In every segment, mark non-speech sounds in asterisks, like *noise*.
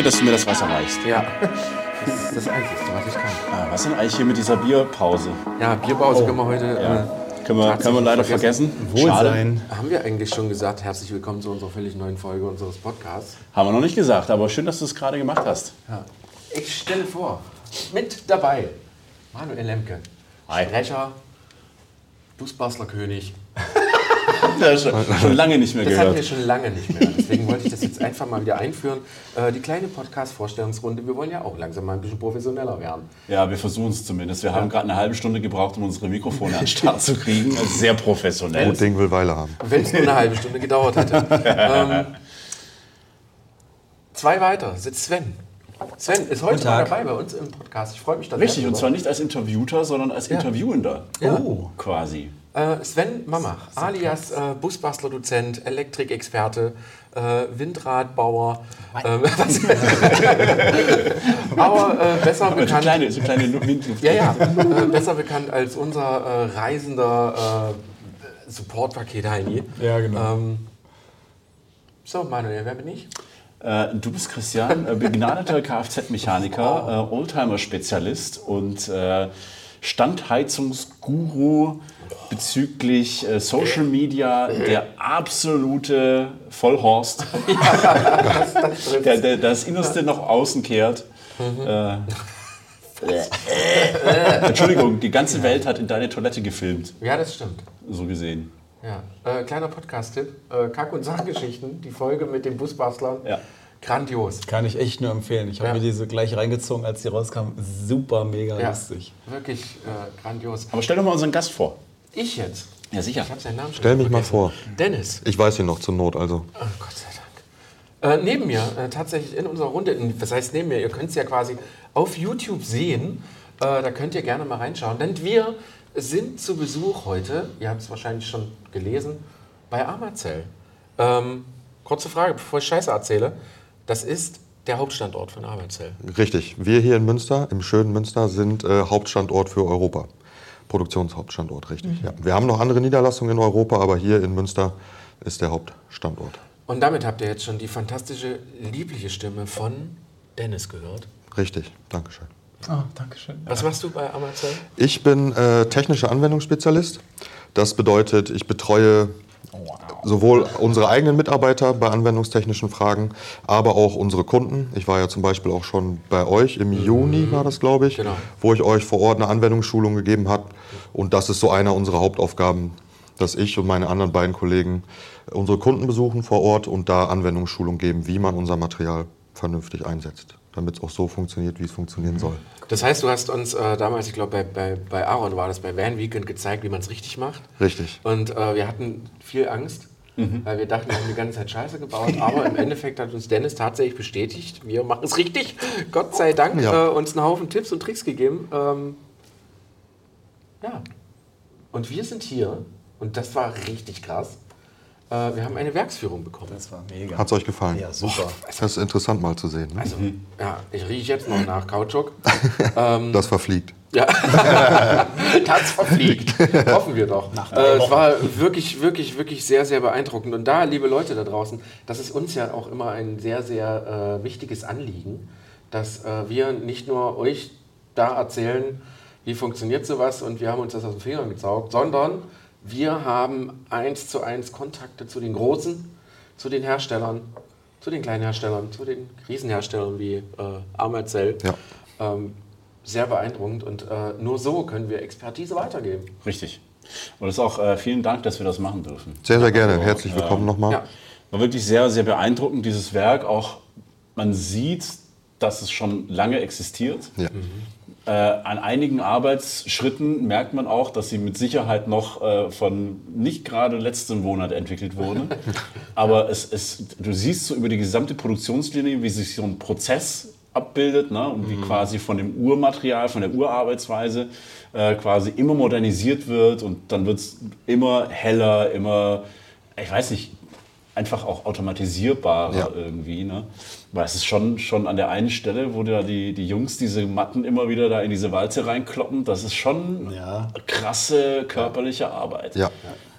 Danke, dass du mir das Wasser reichst. Ja, das ist das Einzige, was ich kann. Ah, was denn eigentlich hier mit dieser Bierpause? Ja, Bierpause können wir heute. Ja. Äh, Können wir, können wir leider vergessen. Wohlsein. haben wir eigentlich schon gesagt, herzlich willkommen zu unserer völlig neuen Folge unseres Podcasts. Haben wir noch nicht gesagt, aber schön, dass du es gerade gemacht hast. Ja. Ich stelle vor, mit dabei Manuel Lemke, Hi. Sprecher, Busbastler König. Ja, schon, schon lange nicht mehr Das hatten wir gehört. schon lange nicht mehr. Deswegen wollte ich das jetzt einfach mal wieder einführen. Äh, die kleine Podcast-Vorstellungsrunde. Wir wollen ja auch langsam mal ein bisschen professioneller werden. Ja, wir versuchen es zumindest. Wir haben gerade eine halbe Stunde gebraucht, um unsere Mikrofone an den *laughs* Start zu kriegen. Also sehr professionell. Gut Ding will Weile haben. Wenn es nur eine halbe Stunde gedauert hätte. *laughs* ähm, zwei weiter sitzt Sven. Sven ist heute mal dabei bei uns im Podcast. Ich freue mich da Richtig, und zwar nicht als Interviewter, sondern als Interviewender. Oh. Quasi. Äh, Sven Mamach, alias äh, Busbastler-Dozent, Elektrikexperte, äh, Windradbauer, ähm, *laughs* was- aber äh, besser So bekannt, kleine, so kleine Windluft. ja, ja, äh, besser bekannt als unser äh, reisender äh, Supportpaket Heini. Ja, genau. Ähm, so, Manuel, wer bin ich? Äh, du bist Christian, äh, begnadeter Kfz-Mechaniker, äh, Oldtimer-Spezialist und äh, Standheizungsguru bezüglich äh, Social Media, der absolute Vollhorst, *laughs* Das, das der, der das Innerste nach außen kehrt. Äh, Entschuldigung, die ganze Welt hat in deine Toilette gefilmt, Ja, das stimmt. so gesehen. Ja. Äh, kleiner Podcast-Tipp: äh, Kack- und Sachgeschichten, die Folge mit den Busbastlern. Ja. Grandios. Kann ich echt nur empfehlen. Ich habe Ja. mir diese gleich reingezogen, als die rauskam. Super mega Ja, lustig. wirklich äh, grandios. Aber stell doch mal unseren Gast vor. Ich jetzt. Ja, sicher. Ich habe seinen Namen schon Stell mich mal vor. Dennis. Ich weiß ihn noch zur Not, also. Oh, Gott sei Dank. Äh, neben mir, äh, tatsächlich in unserer Runde, in, was heißt neben mir, ihr könnt es ja quasi auf YouTube sehen, äh, da könnt ihr gerne mal reinschauen, denn wir sind zu Besuch heute, ihr habt es wahrscheinlich schon gelesen, bei Amazell. Ähm, kurze Frage, bevor ich Scheiße erzähle, das ist der Hauptstandort von Amazell. Richtig. Wir hier in Münster, im schönen Münster, sind äh, Hauptstandort für Europa. Produktionshauptstandort, richtig. Ja. Wir haben noch andere Niederlassungen in Europa, aber hier in Münster ist der Hauptstandort. Und damit habt ihr jetzt schon die fantastische, liebliche Stimme von Dennis gehört. Richtig. Dankeschön. Oh, danke schön. Was machst du bei Amazell? Ich bin äh, technischer Anwendungsspezialist. Das bedeutet, ich betreue sowohl unsere eigenen Mitarbeiter bei anwendungstechnischen Fragen, aber auch unsere Kunden. Ich war ja zum Beispiel auch schon bei euch im Juni, war das glaube ich, Genau. wo ich euch vor Ort eine Anwendungsschulung gegeben habe. Und das ist so einer unserer Hauptaufgaben, dass ich und meine anderen beiden Kollegen unsere Kunden besuchen vor Ort und da Anwendungsschulung geben, wie man unser Material vernünftig einsetzt, damit es auch so funktioniert, wie es funktionieren soll. Das heißt, du hast uns äh, damals, ich glaube, bei, bei, bei Aaron war das, bei Van Weekend gezeigt, wie man es richtig macht. Richtig. Und äh, wir hatten viel Angst, weil wir dachten, wir haben die ganze Zeit Scheiße gebaut. Aber im Endeffekt hat uns Dennis tatsächlich bestätigt, wir machen es richtig. Gott sei Dank Ja. äh, uns einen Haufen Tipps und Tricks gegeben. Ähm, ja. Und wir sind hier, und das war richtig krass. Äh, wir haben eine Werksführung bekommen. Das war mega. Hat es euch gefallen? Ja, super. Das ist interessant mal zu sehen. Ne? Also, ja, ich rieche jetzt noch nach Kautschuk. *laughs* Das verfliegt. Ja, *laughs* das verfliegt. *laughs* Hoffen wir doch. Äh, es war wirklich, wirklich, wirklich sehr, sehr beeindruckend. Und da, liebe Leute da draußen, das ist uns ja auch immer ein sehr, sehr äh, wichtiges Anliegen, dass äh, wir nicht nur euch da erzählen, wie funktioniert sowas und wir haben uns das aus den Fingern gezaugt, sondern wir haben eins zu eins Kontakte zu den Großen, zu den Herstellern, zu den kleinen Herstellern, zu den Riesenherstellern wie äh, Amerzell. Ja. Ähm, sehr beeindruckend und äh, nur so können wir Expertise weitergeben. Richtig. Und das ist auch äh, vielen Dank, dass wir das machen dürfen. Sehr, sehr gerne. Herzlich willkommen nochmal. Ja. War wirklich sehr, sehr beeindruckend, dieses Werk. Auch man sieht, dass es schon lange existiert. Ja. Äh, an einigen Arbeitsschritten merkt man auch, dass sie mit Sicherheit noch äh, von nicht gerade letzten Monat entwickelt wurde. *laughs* Aber es, es, du siehst so über die gesamte Produktionslinie, wie sich so ein Prozess abbildet ne? und wie quasi von dem Urmaterial, von der Urarbeitsweise äh, quasi immer modernisiert wird und dann wird es immer heller, immer, ich weiß nicht, einfach auch automatisierbarer Ja. irgendwie. Ne? Weil es ist schon, schon an der einen Stelle, wo da die, die Jungs diese Matten immer wieder da in diese Walze reinkloppen, das ist schon Ja. krasse körperliche Arbeit. Ja.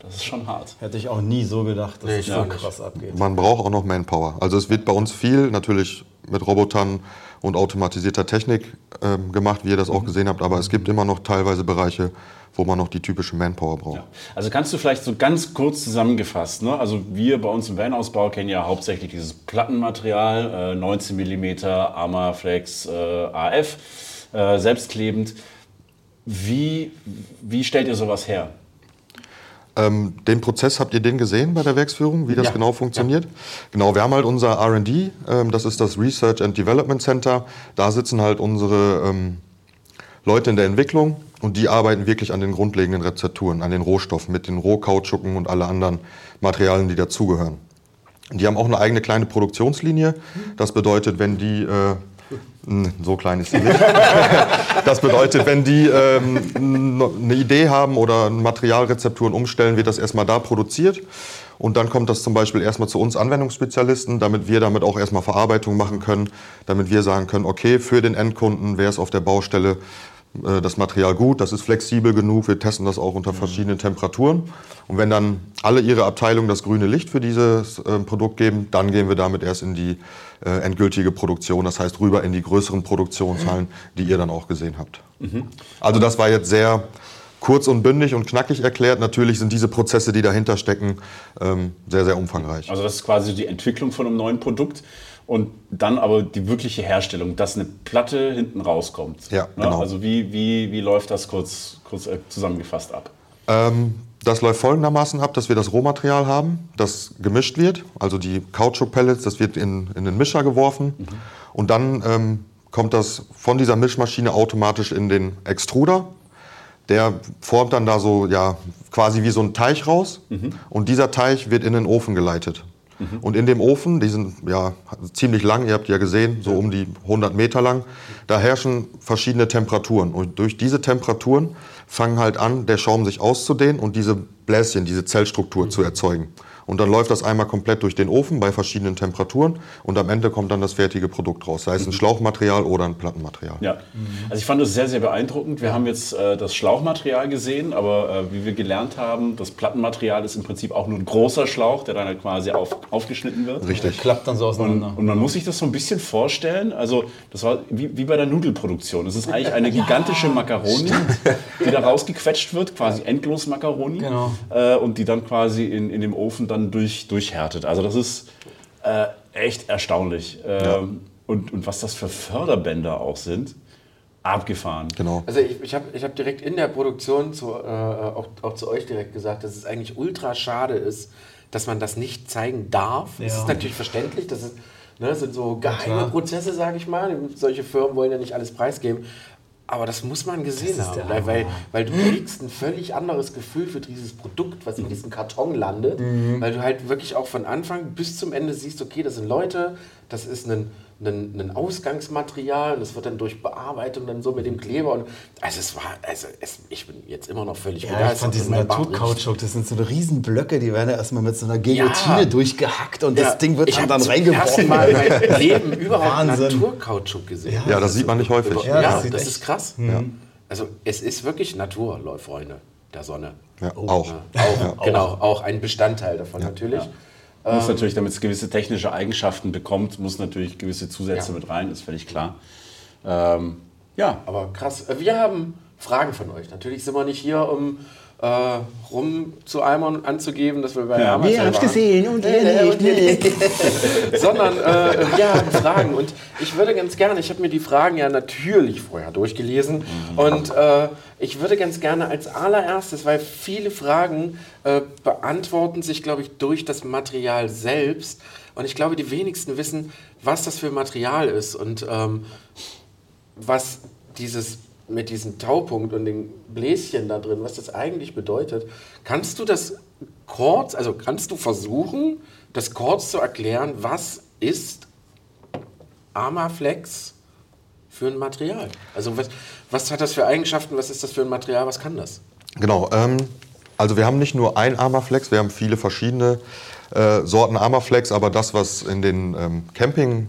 Das ist schon hart. Hätte ich auch nie so gedacht, dass Nee, es ich so krass abgeht. Man braucht auch noch Manpower. Also es wird bei uns viel natürlich mit Robotern und automatisierter Technik ähm, gemacht, wie ihr das auch gesehen habt. Aber es gibt immer noch teilweise Bereiche, wo man noch die typische Manpower braucht. Ja. Also kannst du vielleicht so ganz kurz zusammengefasst, ne? also wir bei uns im Van-Ausbau kennen ja hauptsächlich dieses Plattenmaterial, äh, 19 mm Armaflex äh, AF, äh, selbstklebend. Wie, wie stellt ihr sowas her? Ähm, den Prozess habt ihr den gesehen bei der Werksführung, wie das ja. genau funktioniert? Ja. Genau, wir haben halt unser RD, ähm, das ist das Research and Development Center. Da sitzen halt unsere ähm, Leute in der Entwicklung und die arbeiten wirklich an den grundlegenden Rezepturen, an den Rohstoffen mit den Rohkautschuken und alle anderen Materialien, die dazugehören. Die haben auch eine eigene kleine Produktionslinie. Das bedeutet, wenn die äh, so klein ist sie nicht. *laughs* Das bedeutet, wenn die ähm, eine Idee haben oder Materialrezepturen umstellen, wird das erstmal da produziert. Und dann kommt das zum Beispiel erstmal zu uns Anwendungsspezialisten, damit wir damit auch erstmal Verarbeitung machen können, damit wir sagen können, okay, für den Endkunden wäre es auf der Baustelle das Material gut, das ist flexibel genug, wir testen das auch unter verschiedenen Temperaturen. Und wenn dann alle ihre Abteilungen das grüne Licht für dieses äh, Produkt geben, dann gehen wir damit erst in die äh, endgültige Produktion, das heißt rüber in die größeren Produktionshallen, die ihr dann auch gesehen habt. Mhm. Also das war jetzt sehr kurz und bündig und knackig erklärt. Natürlich sind diese Prozesse, die dahinter stecken, ähm, sehr, sehr umfangreich. Also das ist quasi die Entwicklung von einem neuen Produkt und dann aber die wirkliche Herstellung, dass eine Platte hinten rauskommt. Ja, genau. Also wie, wie, wie läuft das kurz, kurz äh, zusammengefasst ab? Ähm, das läuft folgendermaßen ab, dass wir das Rohmaterial haben, das gemischt wird, also die Kautschuk-Pellets, das wird in, in den Mischer geworfen mhm. und dann ähm, kommt das von dieser Mischmaschine automatisch in den Extruder. Der formt dann da so ja quasi wie so ein Teich raus mhm. und dieser Teich wird in den Ofen geleitet. Mhm. Und in dem Ofen, die sind ja ziemlich lang, ihr habt ja gesehen, so um die 100 Meter lang, da herrschen verschiedene Temperaturen. Und durch diese Temperaturen fangen halt an, der Schaum sich auszudehnen und diese Bläschen, diese Zellstruktur mhm. zu erzeugen. Und dann läuft das einmal komplett durch den Ofen bei verschiedenen Temperaturen und am Ende kommt dann das fertige Produkt raus, sei es ein mhm. Schlauchmaterial oder ein Plattenmaterial. Ja, also ich fand das sehr, sehr beeindruckend. Wir haben jetzt äh, das Schlauchmaterial gesehen, aber äh, wie wir gelernt haben, das Plattenmaterial ist im Prinzip auch nur ein großer Schlauch, der dann halt quasi auf, aufgeschnitten wird. Richtig. Der klappt dann so auseinander. Und, und, man muss sich das so ein bisschen vorstellen, also das war wie, wie bei der Nudelproduktion. Es ist eigentlich eine *laughs* gigantische ja, Macaroni, die da rausgequetscht wird, quasi endlos Macaroni. Genau. Äh, und die dann quasi in, in dem Ofen dann durch, durchhärtet. Also das ist äh, echt erstaunlich. Ähm, ja. und, und was das für Förderbänder auch sind, abgefahren. Genau. Also ich, ich habe ich hab direkt in der Produktion zu, äh, auch, auch zu euch direkt gesagt, dass es eigentlich ultra schade ist, dass man das nicht zeigen darf. Ja. Das ist natürlich verständlich, das ist, ne, sind so geheime Prozesse, sage ich mal. Solche Firmen wollen ja nicht alles preisgeben. Aber das muss man gesehen haben, weil, weil, weil, du kriegst ein völlig anderes Gefühl für dieses Produkt, was in diesem Karton landet, mhm. weil du halt wirklich auch von Anfang bis zum Ende siehst, okay, das sind Leute, das ist ein ein, ein Ausgangsmaterial und das wird dann durch Bearbeitung dann so mit dem Kleber und also es war, also es, ich bin jetzt immer noch völlig ja, begeistert. Ich fand diesen Naturkautschuk, das sind so eine riesen Blöcke, die werden ja erstmal mit so einer Guillotine ja. durchgehackt und ja. das Ding wird ich dann, dann reingeworfen. Ich habe mein Leben überhaupt Naturkautschuk gesehen. Ja, das, das sieht man nicht häufig. Ja, das, das ist krass. Mhm. Also es ist wirklich Natur, Freunde der Sonne. Ja, oh. auch. auch. Genau, auch ein Bestandteil davon natürlich. Muss ähm, natürlich, damit es gewisse technische Eigenschaften bekommt, muss natürlich gewisse Zusätze ja. mit rein, ist völlig klar. Ähm, ja. Aber krass. Äh, wir haben Fragen von euch. Natürlich sind wir nicht hier, um äh, rum zu Eimern anzugeben, dass wir bei ja, Amazon hab's gesehen und ihr nicht. nicht. *laughs* Sondern äh, wir haben Fragen und ich würde ganz gerne, ich habe mir die Fragen ja natürlich vorher durchgelesen mhm. und äh, ich würde ganz gerne als allererstes, weil viele Fragen äh, beantworten sich, glaube ich, durch das Material selbst und ich glaube, die wenigsten wissen, was das für Material ist und ähm, was dieses mit diesem Taupunkt und den Bläschen da drin, was das eigentlich bedeutet. Kannst du das kurz, also kannst du versuchen, das kurz zu erklären, was ist Armaflex für ein Material? Also was, was hat das für Eigenschaften, was ist das für ein Material, was kann das? Genau, ähm, also wir haben nicht nur ein Armaflex, wir haben viele verschiedene äh, Sorten Armaflex, aber das, was in den ähm, Camping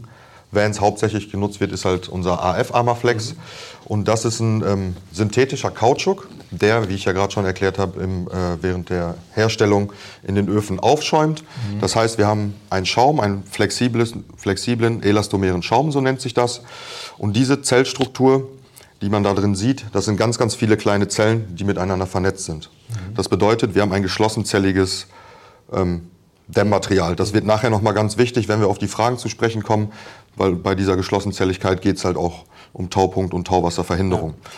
Vans hauptsächlich genutzt wird, ist halt unser AF Armaflex. Mhm. Und das ist ein ähm, synthetischer Kautschuk, der, wie ich ja gerade schon erklärt habe, im, äh, während der Herstellung in den Öfen aufschäumt. Mhm. Das heißt, wir haben einen Schaum, einen flexiblen, elastomeren Schaum, so nennt sich das. Und diese Zellstruktur, die man da drin sieht, das sind ganz, ganz viele kleine Zellen, die miteinander vernetzt sind. Mhm. Das bedeutet, wir haben ein geschlossenzelliges ähm, Dämmmaterial. Das wird nachher nochmal ganz wichtig, wenn wir auf die Fragen zu sprechen kommen, weil bei dieser Geschlossenzelligkeit geht es halt auch um Taupunkt und Tauwasserverhinderung. Ja.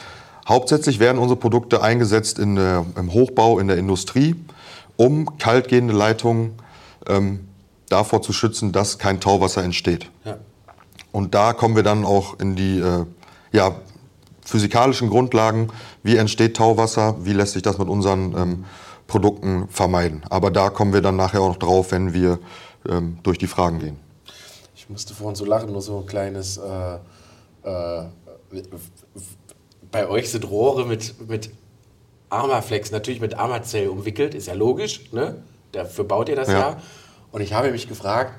Hauptsächlich werden unsere Produkte eingesetzt in, äh, im Hochbau, in der Industrie, um kaltgehende Leitungen ähm, davor zu schützen, dass kein Tauwasser entsteht. Ja. Und da kommen wir dann auch in die äh, ja, physikalischen Grundlagen. Wie entsteht Tauwasser? Wie lässt sich das mit unseren ähm, Produkten vermeiden? Aber da kommen wir dann nachher auch noch drauf, wenn wir ähm, durch die Fragen gehen. Ich musste vorhin so lachen, nur so ein kleines. Äh, äh, bei euch sind Rohre mit, mit Armaflex, natürlich mit Armazell umwickelt, ist ja logisch, ne? Dafür baut ihr das ja. ja. Und ich habe mich gefragt,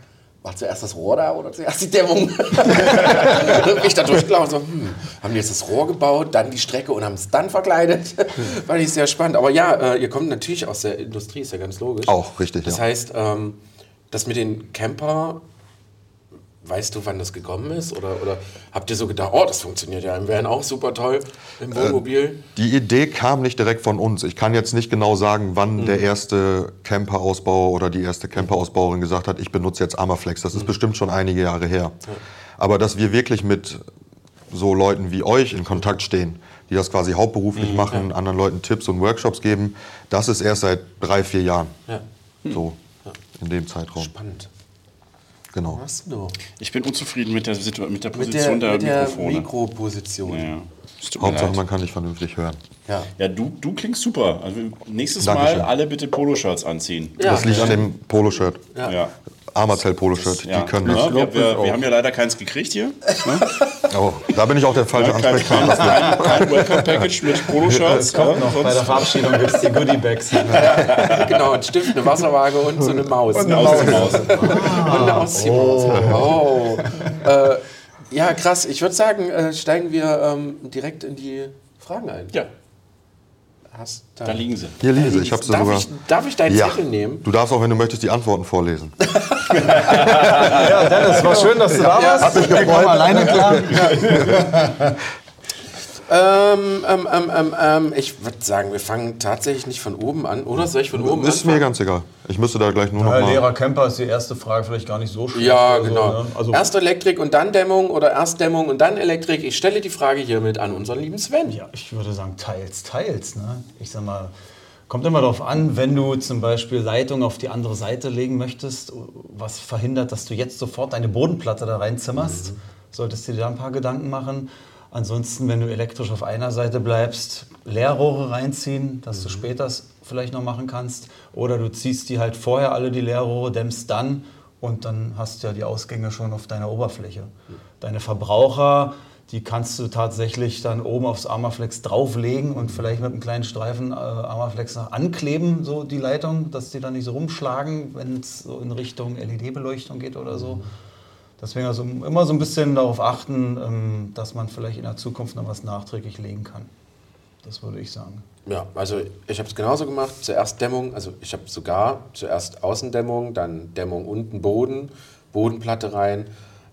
war zuerst das Rohr da oder zuerst die Dämmung? *laughs* ich da durchgelaufen so, hm, haben die jetzt das Rohr gebaut, dann die Strecke und haben es dann verkleidet? *laughs* Fand ich sehr spannend. Aber ja, äh, ihr kommt natürlich aus der Industrie, ist ja ganz logisch. Auch, richtig, Das ja. heißt, ähm, das mit den Camper Weißt du, wann das gekommen ist? Oder, oder habt ihr so gedacht, oh, das funktioniert ja im Van auch super toll im äh, Wohnmobil? Äh, die Idee kam nicht direkt von uns. Ich kann jetzt nicht genau sagen, wann mhm. der erste Camperausbauer oder die erste Camperausbauerin gesagt hat, ich benutze jetzt Armaflex. Das ist mhm. bestimmt schon einige Jahre her. Ja. Aber dass wir wirklich mit so Leuten wie euch in Kontakt stehen, die das quasi hauptberuflich mhm, machen, ja. anderen Leuten Tipps und Workshops geben, das ist erst seit drei, vier Jahren. Ja. So in dem Zeitraum. Spannend. Genau. Was du? Ich bin unzufrieden mit der, mit der Position mit der, der, mit der Mikrofone. Mikroposition. Ja. Hauptsache, man kann dich vernünftig hören. Ja, ja du, du klingst super. Also nächstes Dankeschön. Mal alle bitte Poloshirts anziehen. Ja. Das liegt an dem Poloshirt. Ja. ja. Armazell-Poloshirt, ja. die können das. Ja, wir, wir, wir, haben ja leider keins gekriegt hier. Ne? *laughs* Oh, da bin ich auch der falsche ja, Ansprechpartner. Kein, kein Welcome-Package mit Poloshirts. *laughs* kommt noch. Bei der Verabschiedung gibt es die Goodie-Bags. *laughs* genau, ein Stift, eine Wasserwaage und so eine Maus. Und eine Ausziehmaus. Ah. Und eine Ausziehmaus. Oh. oh. Äh, ja, krass. Ich würde sagen, äh, steigen wir ähm, direkt in die Fragen ein. Ja hast. Da, da liegen sie. Hier liegen sie. Ich habe sie darf sogar. Ich, darf ich deinen ja. Zettel nehmen? Du darfst auch, wenn du möchtest, die Antworten vorlesen. *laughs* ja, Dennis, war schön, dass du da warst. Hat mich gefreut. alleine klar. *laughs* Ähm, ähm, ähm, ähm, ähm, ich würde sagen, wir fangen tatsächlich nicht von oben an, oder? Soll ich von oben Ist mir ganz egal. Ich müsste da gleich nur noch mal... Lehrer Camper ist die erste Frage vielleicht gar nicht so schwer. Ja, genau. So, ne? also erst Elektrik und dann Dämmung oder erst Dämmung und dann Elektrik. Ich stelle die Frage hiermit an unseren lieben Sven. Ja, ich würde sagen, teils, teils. Ne? Ich sag mal, kommt immer darauf an, wenn du zum Beispiel Leitung auf die andere Seite legen möchtest, was verhindert, dass du jetzt sofort deine Bodenplatte da reinzimmerst, mhm. solltest du dir da ein paar Gedanken machen. Ansonsten, wenn du elektrisch auf einer Seite bleibst, Leerrohre reinziehen, dass mhm. du später vielleicht noch machen kannst. Oder du ziehst die halt vorher alle die Leerrohre, dämmst dann und dann hast du ja die Ausgänge schon auf deiner Oberfläche. Mhm. Deine Verbraucher, die kannst du tatsächlich dann oben aufs Armaflex drauflegen und vielleicht mit einem kleinen Streifen äh, Armaflex noch ankleben, so die Leitung, dass die dann nicht so rumschlagen, wenn es so in Richtung LED-Beleuchtung geht oder so. Deswegen also immer so ein bisschen darauf achten, ähm, dass man vielleicht in der Zukunft noch was nachträglich legen kann. Das würde ich sagen. Ja, also ich habe es genauso gemacht. Zuerst Dämmung, also ich habe sogar zuerst Außendämmung, dann Dämmung unten Boden, Bodenplatte rein,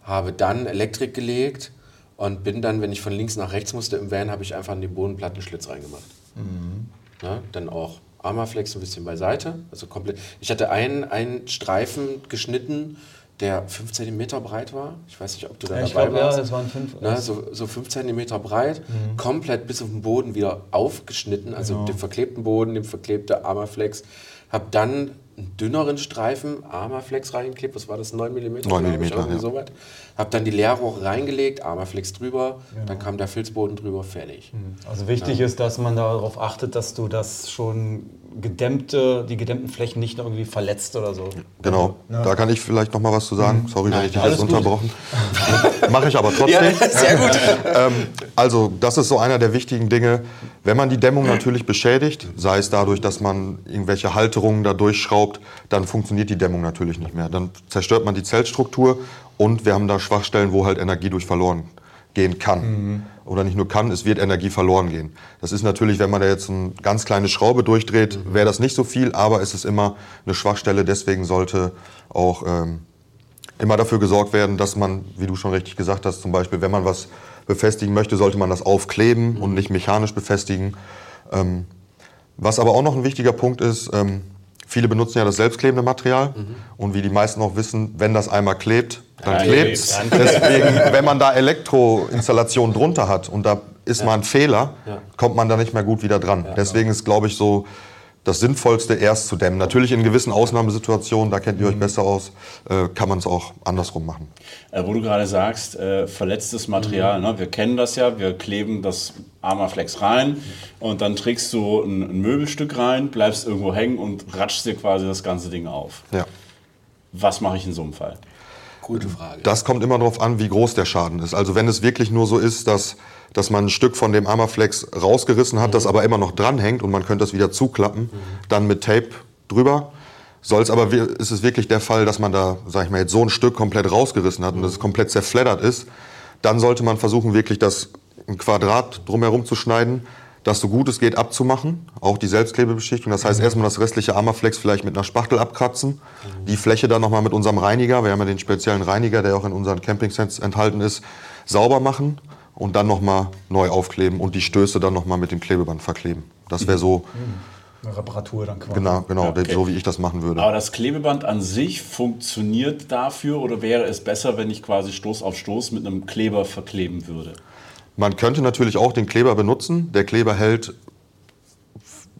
habe dann Elektrik gelegt und bin dann, wenn ich von links nach rechts musste im Van, habe ich einfach in den Bodenplattenschlitz reingemacht. Mhm. Ja, dann auch Armaflex ein bisschen beiseite, also komplett. Ich hatte einen, einen Streifen geschnitten der 5 cm breit war. Ich weiß nicht, ob du da ja, dabei glaub, warst. Ja, das waren 5. Ne, so, so 5 cm breit, mhm. komplett bis auf den Boden wieder aufgeschnitten, also genau. den verklebten Boden, den verklebte Armaflex. Hab dann einen dünneren Streifen Armaflex reingeklebt, was war das, 9 mm? 9 mm, ja. so weit. Hab dann die Leerrohre reingelegt, Armaflex drüber, genau. dann kam der Filzboden drüber, fertig. Mhm. Also wichtig ja. ist, dass man darauf achtet, dass du das schon gedämmte, die gedämmten Flächen nicht noch irgendwie verletzt oder so. Genau, ja. da kann ich vielleicht noch mal was zu sagen. Mhm. Sorry, Nein, wenn ich dich jetzt unterbrochen. *laughs* Mache ich aber trotzdem. Ja, sehr gut. *laughs* ähm, also das ist so einer der wichtigen Dinge. Wenn man die Dämmung natürlich beschädigt, sei es dadurch, dass man irgendwelche Halterungen da durchschraubt, dann funktioniert die Dämmung natürlich nicht mehr. Dann zerstört man die Zellstruktur und wir haben da Schwachstellen, wo halt Energie durch verloren gehen kann. Mhm. Oder nicht nur kann, es wird Energie verloren gehen. Das ist natürlich, wenn man da jetzt eine ganz kleine Schraube durchdreht, mhm. wäre das nicht so viel, aber es ist immer eine Schwachstelle. Deswegen sollte auch ähm, immer dafür gesorgt werden, dass man, wie du schon richtig gesagt hast, zum Beispiel, wenn man was befestigen möchte, sollte man das aufkleben und nicht mechanisch befestigen. Ähm, was aber auch noch ein wichtiger Punkt ist, ähm, viele benutzen ja das selbstklebende Material mhm. und wie die meisten auch wissen, wenn das einmal klebt, dann ja, klebt es. Deswegen, wenn man da Elektroinstallationen drunter hat und da ist ja. mal ein Fehler, ja. kommt man da nicht mehr gut wieder dran. Deswegen ist, glaube ich, so das Sinnvollste erst zu dämmen. Natürlich in gewissen Ausnahmesituationen, da kennt ihr euch mhm. besser aus, äh, kann man es auch andersrum machen. Äh, wo du gerade sagst, äh, verletztes Material, mhm. ne? wir kennen das ja, wir kleben das Armaflex rein und dann trägst du ein, ein, Möbelstück rein, bleibst irgendwo hängen und ratschst dir quasi das ganze Ding auf. Ja. Was mache ich in so einem Fall? Gute Frage. Das kommt immer darauf an, wie groß der Schaden ist. Also wenn es wirklich nur so ist, dass dass man ein Stück von dem Armaflex rausgerissen hat, mhm. das aber immer noch dranhängt und man könnte das wieder zuklappen, mhm. dann mit Tape drüber. Soll es aber, ist es wirklich der Fall, dass man da, sag ich mal, jetzt so ein Stück komplett rausgerissen hat und es komplett zerfleddert ist, dann sollte man versuchen, wirklich das ein Quadrat drumherum zu schneiden, das so gut es geht abzumachen, auch die Selbstklebebeschichtung. Das heißt, mhm. erstmal das restliche Armaflex vielleicht mit einer Spachtel abkratzen, mhm. die Fläche dann nochmal mit unserem Reiniger, wir haben ja den speziellen Reiniger, der auch in unseren Campingsets enthalten ist, sauber machen und dann nochmal neu aufkleben und die Stöße dann nochmal mit dem Klebeband verkleben. Das wäre so. Eine Reparatur dann quasi. Genau, genau okay. so wie ich das machen würde. Aber das Klebeband an sich funktioniert dafür oder wäre es besser, wenn ich quasi Stoß auf Stoß mit einem Kleber verkleben würde? Man könnte natürlich auch den Kleber benutzen. Der Kleber hält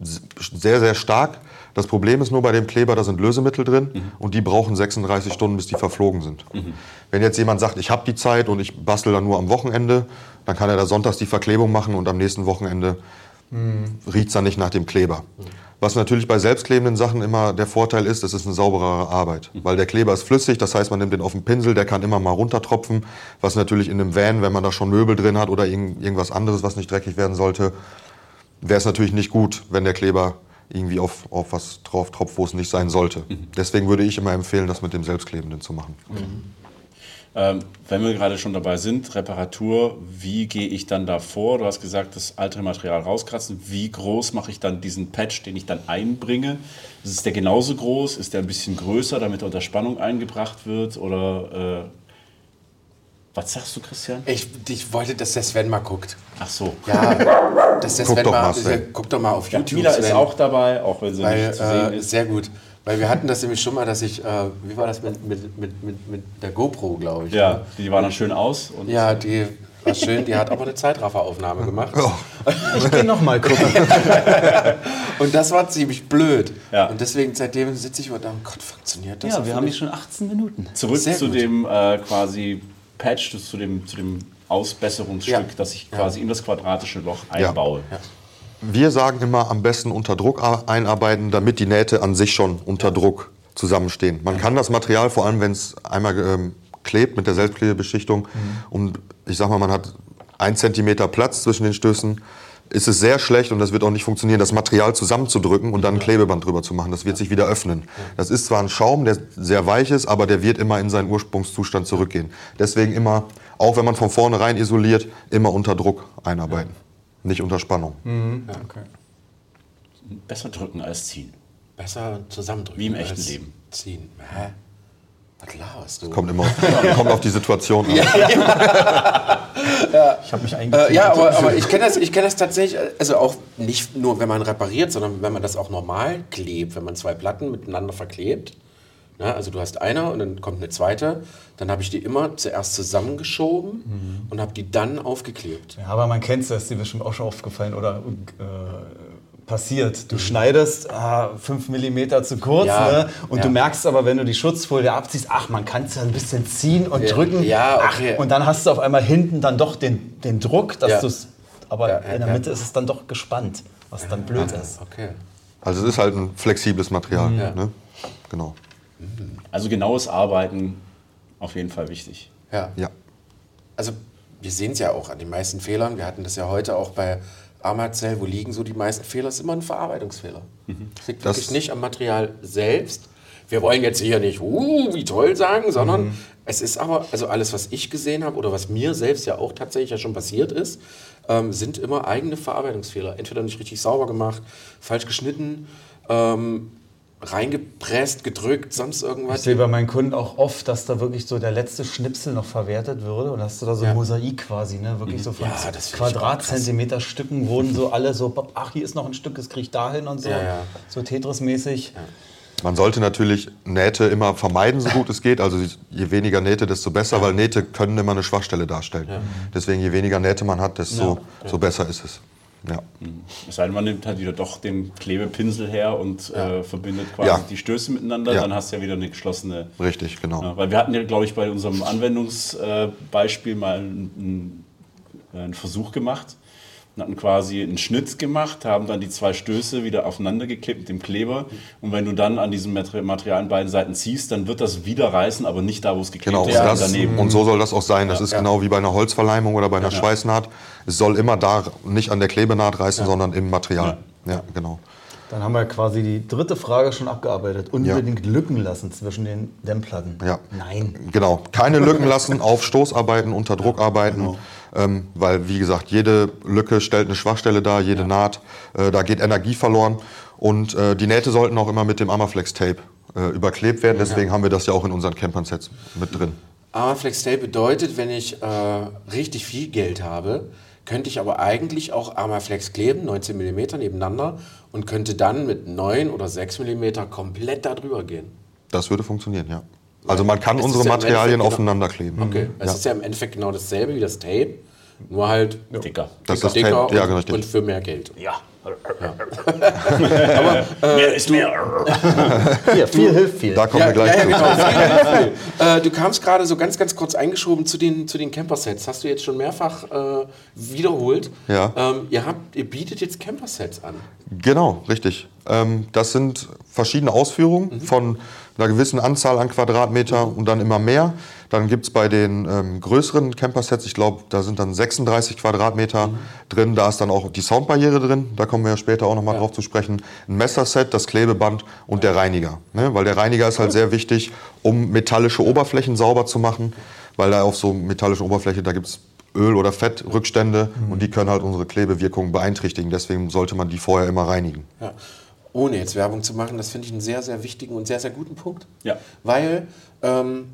sehr, sehr stark. Das Problem ist nur bei dem Kleber, da sind Lösemittel drin mhm. und die brauchen 36 Stunden, bis die verflogen sind. Mhm. Wenn jetzt jemand sagt, ich habe die Zeit und ich bastel dann nur am Wochenende, dann kann er da sonntags die Verklebung machen und am nächsten Wochenende mhm. riecht es dann nicht nach dem Kleber. Mhm. Was natürlich bei selbstklebenden Sachen immer der Vorteil ist, es ist eine sauberere Arbeit. Mhm. Weil der Kleber ist flüssig, das heißt, man nimmt den auf den Pinsel, der kann immer mal runtertropfen. Was natürlich in einem Van, wenn man da schon Möbel drin hat oder irgendwas anderes, was nicht dreckig werden sollte, wäre es natürlich nicht gut, wenn der Kleber irgendwie auf, auf was drauf tropft, wo es nicht sein sollte. Mhm. Deswegen würde ich immer empfehlen, das mit dem Selbstklebenden zu machen. Mhm. Ähm, wenn wir gerade schon dabei sind, Reparatur, wie gehe ich dann da vor? Du hast gesagt, das alte Material rauskratzen. Wie groß mache ich dann diesen Patch, den ich dann einbringe? Ist der genauso groß? Ist der ein bisschen größer, damit er unter Spannung eingebracht wird? Oder äh, was sagst du, Christian? Ich, ich wollte, dass der Sven mal guckt. Ach so. Ja, dass der guck Sven doch mal, mal guck doch mal auf YouTube. Mila ist auch dabei, auch wenn sie Weil, nicht zu sehen äh, ist. Sehr gut. Weil wir hatten das nämlich schon mal, dass ich, äh, wie war das mit, mit, mit, mit, mit der GoPro, glaube ich. Ja, ne? die war dann schön aus. ja, die war schön, die hat aber eine Zeitrafferaufnahme gemacht. Oh. Ich gehe nochmal gucken. *laughs* und das war ziemlich blöd. Ja. Und deswegen seitdem sitze ich und denke, oh Gott, funktioniert das? Ja, wir haben hier schon 18 Minuten. Zurück Sehr zu gut. dem äh, quasi Patch, zu dem, zu dem Ausbesserungsstück, ja. das ich quasi in das quadratische Loch einbaue. Wir sagen immer, am besten unter Druck einarbeiten, damit die Nähte an sich schon unter Druck zusammenstehen. Man kann das Material, vor allem wenn es einmal ähm, klebt mit der Selbstklebebeschichtung, mhm. und ich sag mal, man hat ein Zentimeter Platz zwischen den Stößen, ist es sehr schlecht und das wird auch nicht funktionieren, das Material zusammenzudrücken und dann ein Klebeband drüber zu machen. Das wird sich wieder öffnen. Das ist zwar ein Schaum, der sehr weich ist, aber der wird immer in seinen Ursprungszustand zurückgehen. Deswegen immer, auch wenn man von vornherein isoliert, immer unter Druck einarbeiten. Nicht unter Spannung. Mhm. Ja, okay. Besser drücken als ziehen. Besser zusammendrücken. Wie im echten Leben. Ziehen. Hä? Was laberst du? Kommt immer *laughs* kommt auf die Situation an. Ja, *laughs* ja. Ich habe mich eigentlich. Äh, ja, aber, aber ich kenne das, kenn das tatsächlich, also auch nicht nur, wenn man repariert, sondern wenn man das auch normal klebt, wenn man zwei Platten miteinander verklebt. Ja, also du hast eine und dann kommt eine zweite. Dann habe ich die immer zuerst zusammengeschoben mhm. und habe die dann aufgeklebt. Ja, aber man kennt es, das ist dir bestimmt auch schon aufgefallen oder äh, passiert. Du mhm. schneidest äh, 5 mm zu kurz ja, ne? und ja. du merkst aber, wenn du die Schutzfolie abziehst, ach, man kann es ja ein bisschen ziehen und ja, drücken. Ja, okay. Ach, und dann hast du auf einmal hinten dann doch den, den Druck, dass du es. Aber in der Mitte ist es dann doch gespannt, was dann blöd ist. Okay. Also es ist halt ein flexibles Material. Mhm. Ne? Genau. Also genaues Arbeiten auf jeden Fall wichtig. Ja. ja. Also wir sehen es ja auch an den meisten Fehlern. Wir hatten das ja heute auch bei Amazell, wo liegen so die meisten Fehler? ist immer ein Verarbeitungsfehler. Das liegt Das- wirklich nicht am Material selbst. Wir wollen jetzt hier nicht, uh, wie toll sagen, sondern es ist aber, also alles, was ich gesehen habe oder was mir selbst ja auch tatsächlich ja schon passiert ist, ähm, sind immer eigene Verarbeitungsfehler. Entweder nicht richtig sauber gemacht, falsch geschnitten, ähm, reingepresst, gedrückt, sonst Ich irgendwas. sehe bei meinen Kunden auch oft, dass da wirklich so der letzte Schnipsel noch verwertet würde. Und hast du da so ein Ja. Mosaik quasi, ne? Wirklich so von Ja, ich Quadratzentimeter Stücken wurden so alle so, ach, hier ist noch ein Stück, das kriege ich dahin und so. Ja, ja. So Tetris-mäßig. Man sollte natürlich Nähte immer vermeiden, so gut es geht. Also je weniger Nähte, desto besser, weil Nähte können immer eine Schwachstelle darstellen. Deswegen je weniger Nähte man hat, desto so besser ist es. Ja. Es sei denn, man nimmt halt wieder doch den Klebepinsel her und äh, verbindet quasi Ja. die Stöße miteinander, Ja. dann hast du ja wieder eine geschlossene. Richtig, genau. Ja, weil wir hatten ja, glaube ich, bei unserem Anwendungsbeispiel mal einen, einen Versuch gemacht und hatten quasi einen Schnitt gemacht, haben dann die zwei Stöße wieder aufeinander geklebt mit dem Kleber. Und wenn du dann an diesem Mater- Material an beiden Seiten ziehst, dann wird das wieder reißen, aber nicht da, wo es geklebt Genau, ist, und, das, daneben. und so soll das auch sein. Das ist Ja. genau wie bei einer Holzverleimung oder bei einer Schweißnaht. Es soll immer da nicht an der Klebenaht reißen, sondern im Material. Ja, genau. Dann haben wir quasi die dritte Frage schon abgearbeitet. Unbedingt Lücken lassen zwischen den Dämmplatten. Ja. Nein. Genau, keine *laughs* Lücken lassen, auf Stoß arbeiten, unter Druck arbeiten, ähm, weil wie gesagt, jede Lücke stellt eine Schwachstelle dar, jede Naht, äh, da geht Energie verloren und äh, die Nähte sollten auch immer mit dem Amaflex Tape äh, überklebt werden, deswegen haben wir das ja auch in unseren Campern-Sets mit drin. Armaflex Tape bedeutet, wenn ich äh, richtig viel Geld habe, könnte ich aber eigentlich auch Armaflex kleben, 19 mm nebeneinander und könnte dann mit 9 oder 6 mm komplett da drüber gehen. Das würde funktionieren, ja. Also man kann Es unsere ja Materialien Endeffekt aufeinander kleben. Okay, es Ja. ist ja im Endeffekt genau dasselbe wie das Tape, nur halt Dicker. Das dicker, ist das dicker Tape, ja, und, richtig. und für mehr Geld. Ja. Mehr ist mehr. Hier, viel hilft viel. Da kommen wir gleich ja, zu. genau. *laughs* äh, du kamst gerade so ganz, ganz kurz eingeschoben zu den, zu den Camper-Sets. Hast du jetzt schon mehrfach äh, wiederholt. Ja. Ähm, ihr, habt, ihr bietet jetzt Camper-Sets an. Genau, richtig. Ähm, das sind verschiedene Ausführungen von einer gewissen Anzahl an Quadratmeter und dann immer mehr. Dann gibt es bei den ähm, größeren Camper-Sets, ich glaube, da sind dann 36 Quadratmeter drin. Da ist dann auch die Soundbarriere drin. Da kommen wir ja später auch nochmal drauf zu sprechen. Ein Messerset, das Klebeband und der Reiniger. Ne? Weil der Reiniger ist halt sehr wichtig, um metallische Oberflächen sauber zu machen. Weil da auf so metallische Oberfläche, da gibt es Öl- oder Fettrückstände und die können halt unsere Klebewirkung beeinträchtigen. Deswegen sollte man die vorher immer reinigen. Ja. Ohne jetzt Werbung zu machen, das finde ich einen sehr, sehr wichtigen und sehr, sehr guten Punkt. Ja. Weil ähm,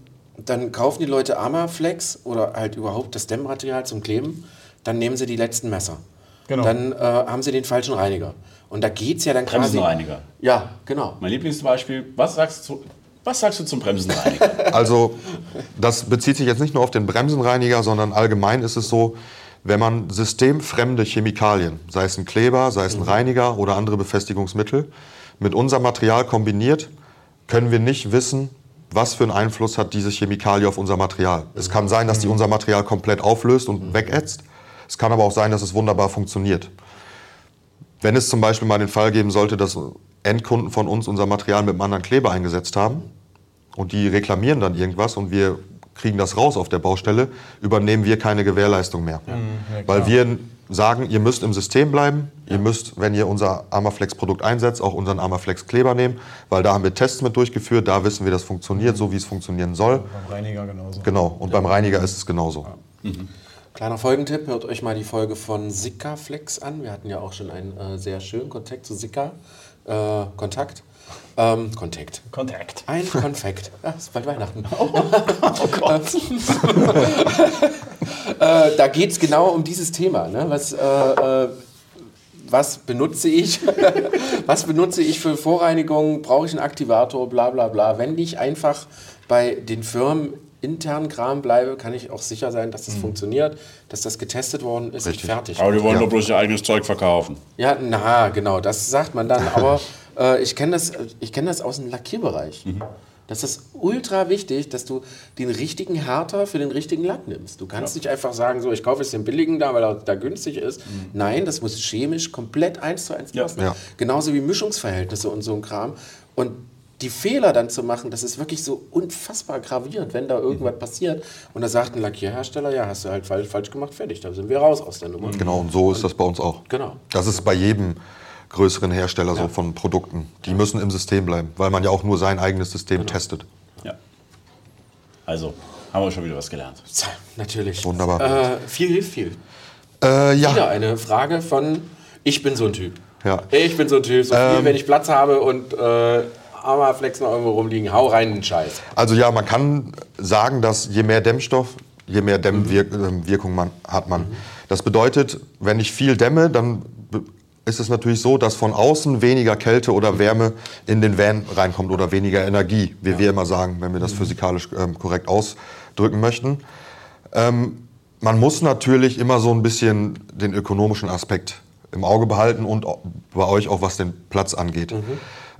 dann kaufen die Leute Armaflex oder halt überhaupt das Dämmmaterial zum Kleben, dann nehmen sie die letzten Messer. Genau. Dann äh, haben sie den falschen Reiniger. Und da geht es ja dann quasi... Bremsenreiniger. Ja, genau. Mein Lieblingsbeispiel, was sagst du, was sagst du zum Bremsenreiniger? *laughs* Also das bezieht sich jetzt nicht nur auf den Bremsenreiniger, sondern allgemein ist es so, wenn man systemfremde Chemikalien, sei es ein Kleber, sei es ein Reiniger oder andere Befestigungsmittel, mit unserem Material kombiniert, können wir nicht wissen, was für einen Einfluss hat diese Chemikalie auf unser Material. Es kann sein, dass die unser Material komplett auflöst und wegätzt. Es kann aber auch sein, dass es wunderbar funktioniert. Wenn es zum Beispiel mal den Fall geben sollte, dass Endkunden von uns unser Material mit einem anderen Kleber eingesetzt haben und die reklamieren dann irgendwas und wir kriegen das raus auf der Baustelle, übernehmen wir keine Gewährleistung mehr. Weil wir sagen, ihr müsst im System bleiben, ihr müsst, wenn ihr unser Armaflex-Produkt einsetzt, auch unseren Armaflex-Kleber nehmen, weil da haben wir Tests mit durchgeführt, da wissen wir, das funktioniert so, wie es funktionieren soll. Beim Reiniger genauso. Genau, und beim Reiniger ist es genauso. Kleiner Folgentipp, hört euch mal die Folge von Sikaflex an. Wir hatten ja auch schon einen äh, sehr schönen Kontakt zu Sika. Äh, Kontakt. Ähm, Kontakt. Kontakt. Ein Konfekt. Ja, *laughs* ist bald Weihnachten. Oh Gott. *laughs* äh, da geht es genau um dieses Thema. Ne? Was, äh, äh, was benutze ich? *laughs* was benutze ich für Vorreinigung? Brauche ich einen Aktivator? Bla bla bla. Wenn ich einfach bei den Firmen internen Kram bleibe, kann ich auch sicher sein, dass das funktioniert, dass das getestet worden ist Richtig. und fertig. Aber die wollen Ja. doch bloß ihr eigenes Zeug verkaufen. Ja, na, genau, das sagt man dann. Aber äh, ich kenne das, ich kenn das aus dem Lackierbereich. Das ist ultra wichtig, dass du den richtigen Härter für den richtigen Lack nimmst. Du kannst nicht einfach sagen, so, ich kaufe jetzt den billigen da, weil er da günstig ist. Nein, das muss chemisch komplett eins zu eins Ja. passen. Ja. Genauso wie Mischungsverhältnisse und so ein Kram. Und die Fehler dann zu machen, das ist wirklich so unfassbar gravierend, wenn da irgendwas Mhm. passiert. Und da sagt ein Lackierhersteller, ja, hast du halt falsch, falsch gemacht, fertig, da sind wir raus aus der Nummer. Genau, und so ist das bei uns auch. Genau. Das ist bei jedem größeren Hersteller so von Produkten. Die müssen im System bleiben, weil man ja auch nur sein eigenes System Genau. testet. Ja. Also, haben wir schon wieder was gelernt. Natürlich. Wunderbar. Äh, viel hilft viel. Äh, ja, Wieder eine Frage von, ich bin so ein Typ. Ja. Ich bin so ein Typ, so viel, Ähm. wenn ich Platz habe und äh, Armaflex noch irgendwo rumliegen, hau rein in den Scheiß. also ja, man kann sagen, dass je mehr Dämmstoff, je mehr Dämmwirkung man, hat man. Das bedeutet, wenn ich viel dämme, dann ist es natürlich so, dass von außen weniger Kälte oder Wärme in den Van reinkommt oder weniger Energie, wie wir immer sagen, wenn wir das physikalisch ähm, korrekt ausdrücken möchten. Ähm, man muss natürlich immer so ein bisschen den ökonomischen Aspekt im Auge behalten und bei euch auch was den Platz angeht.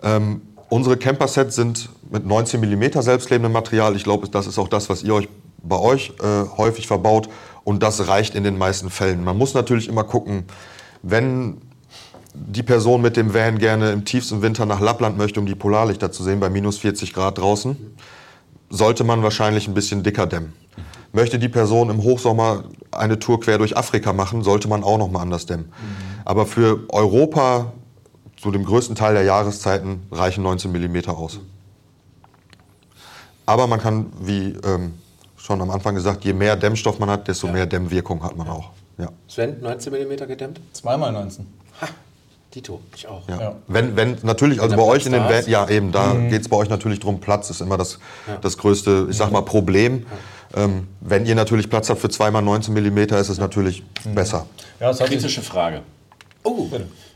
Ähm, unsere Camper-Sets sind mit 19 mm selbstklebendem Material. Ich glaube, das ist auch das, was ihr euch bei euch äh, häufig verbaut und das reicht in den meisten Fällen. Man muss natürlich immer gucken, wenn die Person mit dem Van gerne im tiefsten Winter nach Lappland möchte, um die Polarlichter zu sehen, bei minus 40 Grad draußen, sollte man wahrscheinlich ein bisschen dicker dämmen. Möchte die Person im Hochsommer eine Tour quer durch Afrika machen, sollte man auch noch mal anders dämmen. Aber für Europa, zu dem größten Teil der Jahreszeiten, reichen 19 mm aus. Aber man kann, wie ähm, schon am Anfang gesagt, je mehr Dämmstoff man hat, desto mehr Dämmwirkung hat man auch. Ja. Sven, 19 mm gedämmt? Zweimal 19. Ha, Dito, ich auch. Ja. Ja. Wenn, wenn natürlich, also Wenn bei euch in den Platz da Van, ist. ja eben, da geht es bei euch natürlich drum, Platz ist immer das, das größte, ich sag mal, Problem. Ähm, wenn ihr natürlich Platz habt für 2x19 mm, ist es natürlich besser. Ja, das Kritische Frage. Oh,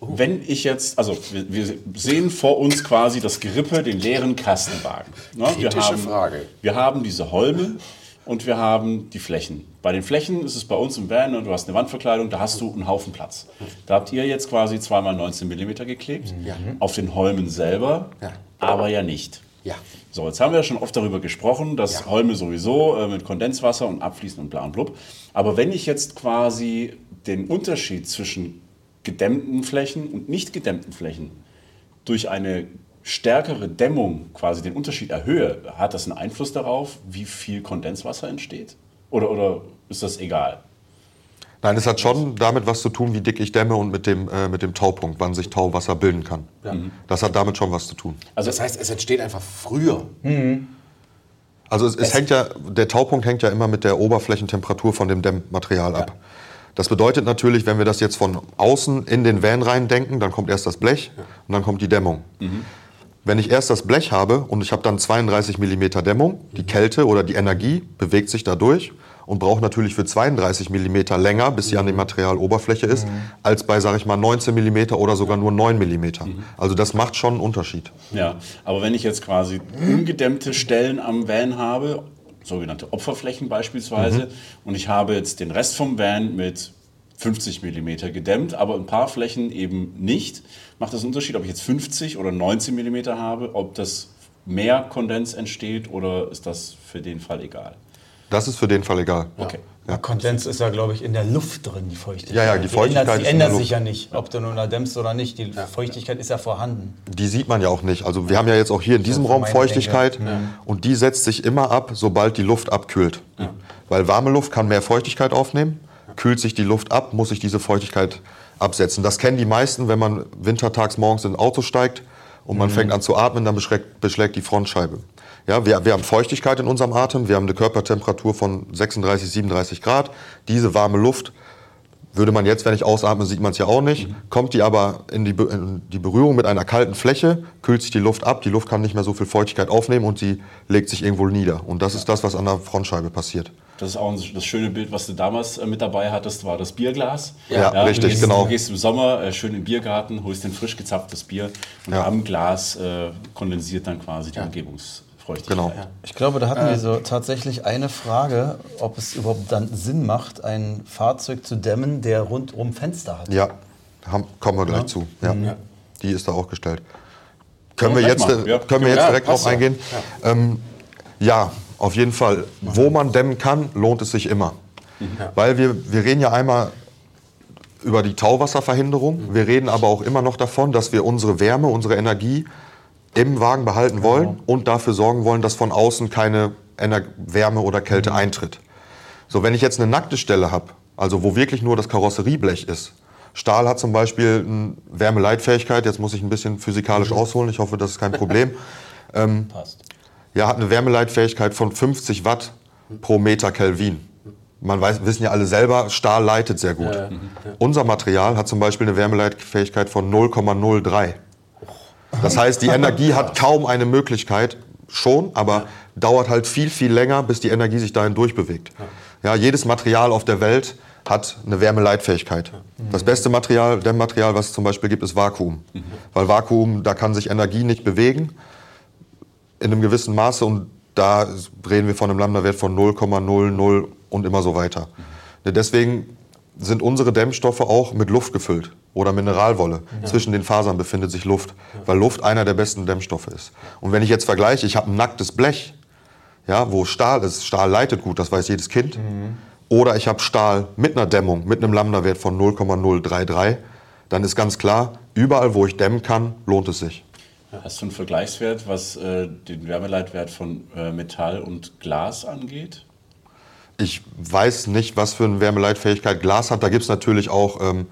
Wenn ich jetzt, also wir, wir sehen vor uns quasi das Gerippe, den leeren Kastenwagen. Ne? wir Kritische haben, Frage. Wir haben diese Holme und wir haben die Flächen. Bei den Flächen ist es bei uns im Van, ne, du hast eine Wandverkleidung, da hast du einen Haufen Platz. Da habt ihr jetzt quasi zweimal 19 mm geklebt, auf den Holmen selber, Ja. aber ja nicht. Ja. So, jetzt haben wir ja schon oft darüber gesprochen, dass Ja. Holme sowieso äh, mit Kondenswasser und Abfließen und bla und blub. Aber wenn ich jetzt quasi den Unterschied zwischen gedämmten Flächen und nicht gedämmten Flächen durch eine stärkere Dämmung quasi den Unterschied erhöhe, hat das einen Einfluss darauf, wie viel Kondenswasser entsteht? Oder, oder ist das egal? Nein, es hat schon damit was zu tun, wie dick ich dämme und mit dem, äh, mit dem Taupunkt, wann sich Tauwasser bilden kann. Das hat damit schon was zu tun. Also das heißt, es entsteht einfach früher. Also es, es hängt ja, der Taupunkt hängt ja immer mit der Oberflächentemperatur von dem Dämmmaterial ab. Das bedeutet natürlich, wenn wir das jetzt von außen in den Van rein denken, dann kommt erst das Blech und dann kommt die Dämmung. Wenn ich erst das Blech habe und ich habe dann 32 mm Dämmung, die Kälte oder die Energie bewegt sich dadurch und braucht natürlich für 32 mm länger, bis sie an der Materialoberfläche ist, als bei, sage ich mal, 19 mm oder sogar nur 9 mm. Also das macht schon einen Unterschied. Ja, aber wenn ich jetzt quasi ungedämmte Stellen am Van habe, sogenannte Opferflächen beispielsweise, und ich habe jetzt den Rest vom Van mit 50 mm gedämmt, aber ein paar Flächen eben nicht, macht das einen Unterschied, ob ich jetzt 50 oder 19 mm habe, ob das mehr Kondens entsteht oder ist das für den Fall egal? Das ist für den Fall egal. Okay. Ja. Kondens ist ja, glaube ich, in der Luft drin, die Feuchtigkeit. Ja, ja, die Feuchtigkeit ändert, ist die in der ändert sich ja nicht, ob du nun da dämmst oder nicht. Die Feuchtigkeit ist ja vorhanden. Die sieht man ja auch nicht. Also wir haben ja jetzt auch hier in diesem Raum Feuchtigkeit und die setzt sich immer ab, sobald die Luft abkühlt. Weil warme Luft kann mehr Feuchtigkeit aufnehmen, kühlt sich die Luft ab, muss sich diese Feuchtigkeit absetzen. Das kennen die meisten, wenn man wintertags morgens ins Auto steigt und man fängt an zu atmen, dann beschlägt, beschlägt die Frontscheibe. Ja, wir, wir haben Feuchtigkeit in unserem Atem, wir haben eine Körpertemperatur von 36, 37 Grad. Diese warme Luft würde man jetzt, wenn ich ausatme, sieht man es ja auch nicht. Kommt die aber in die, in die Berührung mit einer kalten Fläche, kühlt sich die Luft ab, die Luft kann nicht mehr so viel Feuchtigkeit aufnehmen und sie legt sich irgendwo nieder. Und das ist das, was an der Frontscheibe passiert. Das ist auch ein, das schöne Bild, was du damals äh, mit dabei hattest, war das Bierglas. Ja, du richtig, gehst, genau. Du gehst im Sommer äh, schön in den Biergarten, holst ein frisch gezapftes Bier und Ja. am Glas äh, kondensiert dann quasi die Umgebungsfeuchtigkeit. Genau. Ich glaube, da hatten wir so tatsächlich eine Frage, ob es überhaupt dann Sinn macht, ein Fahrzeug zu dämmen, der rundum Fenster hat. Ja, haben, kommen wir gleich zu. Ja. Die ist da auch gestellt. Können Ja, wir gleich jetzt, äh, Ja. können wir jetzt Ja, direkt drauf ja. eingehen? Ähm, ja, auf jeden Fall. Wo man dämmen kann, lohnt es sich immer. Weil wir, wir reden ja einmal über die Tauwasserverhinderung. Wir reden aber auch immer noch davon, dass wir unsere Wärme, unsere Energie im Wagen behalten wollen und dafür sorgen wollen, dass von außen keine Ener Wärme oder Kälte eintritt. So, wenn ich jetzt eine nackte Stelle habe, also wo wirklich nur das Karosserieblech ist, Stahl hat zum Beispiel eine Wärmeleitfähigkeit, jetzt muss ich ein bisschen physikalisch ausholen, ich hoffe, das ist kein Problem. *laughs* Passt. Ja, hat eine Wärmeleitfähigkeit von 50 Watt pro Meter Kelvin. Man weiß, wissen ja alle selber, Stahl leitet sehr gut. Unser Material hat zum Beispiel eine Wärmeleitfähigkeit von 0,03. Das heißt, die Energie hat *laughs* kaum eine Möglichkeit, schon, aber dauert halt viel, viel länger, bis die Energie sich dahin durchbewegt. Ja, jedes Material auf der Welt hat eine Wärmeleitfähigkeit. Das beste Material, Dämmmaterial, was es zum Beispiel gibt, ist Vakuum. Weil Vakuum, da kann sich Energie nicht bewegen in einem gewissen Maße und da reden wir von einem Lambda-Wert von 0,00 und immer so weiter. Deswegen sind unsere Dämmstoffe auch mit Luft gefüllt oder Mineralwolle. Zwischen den Fasern befindet sich Luft, weil Luft einer der besten Dämmstoffe ist. Und wenn ich jetzt vergleiche, ich habe ein nacktes Blech, ja, wo Stahl ist, Stahl leitet gut, das weiß jedes Kind, oder ich habe Stahl mit einer Dämmung, mit einem Lambda-Wert von 0,033, dann ist ganz klar, überall, wo ich dämmen kann, lohnt es sich. Hast du einen Vergleichswert, was äh, den Wärmeleitwert von äh, Metall und Glas angeht? Ich weiß nicht, was für eine Wärmeleitfähigkeit Glas hat. Da gibt es natürlich auch, ähm,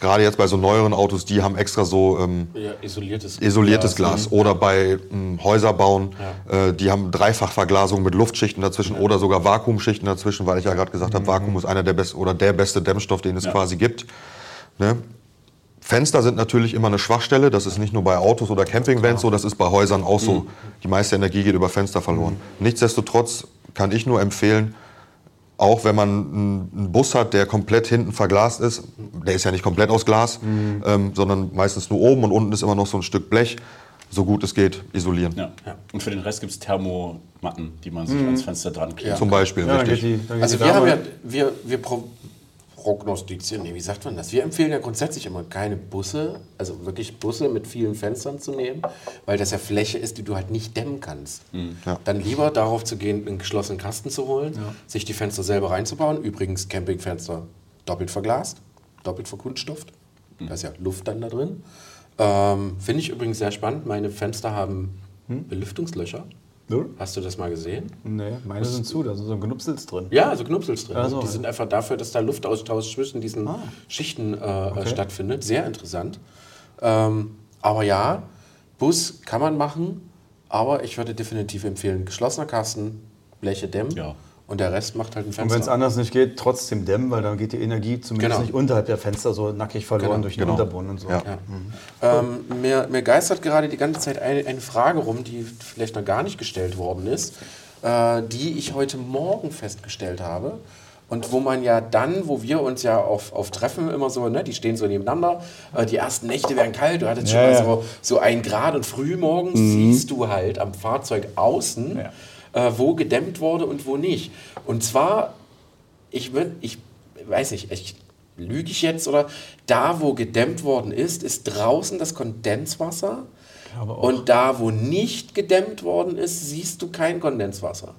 gerade jetzt bei so neueren Autos, die haben extra so ähm, Ja, isoliertes. isoliertes Glas. Oder bei ähm, Häuserbauen, äh, die haben Dreifachverglasung mit Luftschichten dazwischen oder sogar Vakuumschichten dazwischen, weil ich ja gerade gesagt habe, Vakuum ist einer der besten oder der beste Dämmstoff, den es Ja. quasi gibt. Ne? Fenster sind natürlich immer eine Schwachstelle. Das ist nicht nur bei Autos oder Campingvans so, das ist bei Häusern auch so. Die meiste Energie geht über Fenster verloren. Nichtsdestotrotz kann ich nur empfehlen, auch wenn man einen Bus hat, der komplett hinten verglast ist, der ist ja nicht komplett aus Glas, ähm, sondern meistens nur oben und unten ist immer noch so ein Stück Blech, so gut es geht, isolieren. Ja. Und für den Rest gibt es Thermomatten, die man sich ans Fenster dran klebt. Zum Beispiel, Ja, richtig. die, Also wir haben ja, wir, wir prognostizieren, nee, wie sagt man das? Wir empfehlen ja grundsätzlich immer keine Busse, also wirklich Busse mit vielen Fenstern zu nehmen, weil das ja Fläche ist, die du halt nicht dämmen kannst. Ja. Dann lieber darauf zu gehen, einen geschlossenen Kasten zu holen, sich die Fenster selber reinzubauen. Übrigens Campingfenster doppelt verglast, doppelt verkunststofft. Da ist ja Luft dann da drin. Ähm, Finde ich übrigens sehr spannend. Meine Fenster haben Belüftungslöcher. Null? Hast du das mal gesehen? Nee, meine sind zu, da sind so Gnupsels drin. Ja, also Knupsels drin. Ach so, die ja. sind einfach dafür, dass da Luftaustausch zwischen diesen Ah. Schichten äh, stattfindet. Sehr interessant. Ähm, aber ja, Bus kann man machen, aber ich würde definitiv empfehlen, geschlossener Kasten, Bleche dämmen Ja. Und der Rest macht halt ein Und wenn es Fenster. anders nicht geht, trotzdem dämmen, weil dann geht die Energie zumindest Genau. nicht unterhalb der Fenster so nackig verloren Genau, durch den genau. Unterboden und so. Ja. Ähm, mir, mir geistert gerade die ganze Zeit eine, eine Frage rum, die vielleicht noch gar nicht gestellt worden ist, äh, die ich heute Morgen festgestellt habe. Und wo man ja dann, wo wir uns ja auf, auf Treffen immer so, ne, die stehen so nebeneinander, äh, die ersten Nächte werden kalt, du hattest schon Ja, mal ja. so, so ein Grad und früh morgens siehst du halt am Fahrzeug außen, Ja. Äh, wo gedämmt wurde und wo nicht. Und zwar, ich, ich weiß nicht, ich, lüge ich jetzt oder da, wo gedämmt worden ist, ist draußen das Kondenswasser. Und da, wo nicht gedämmt worden ist, siehst du kein Kondenswasser.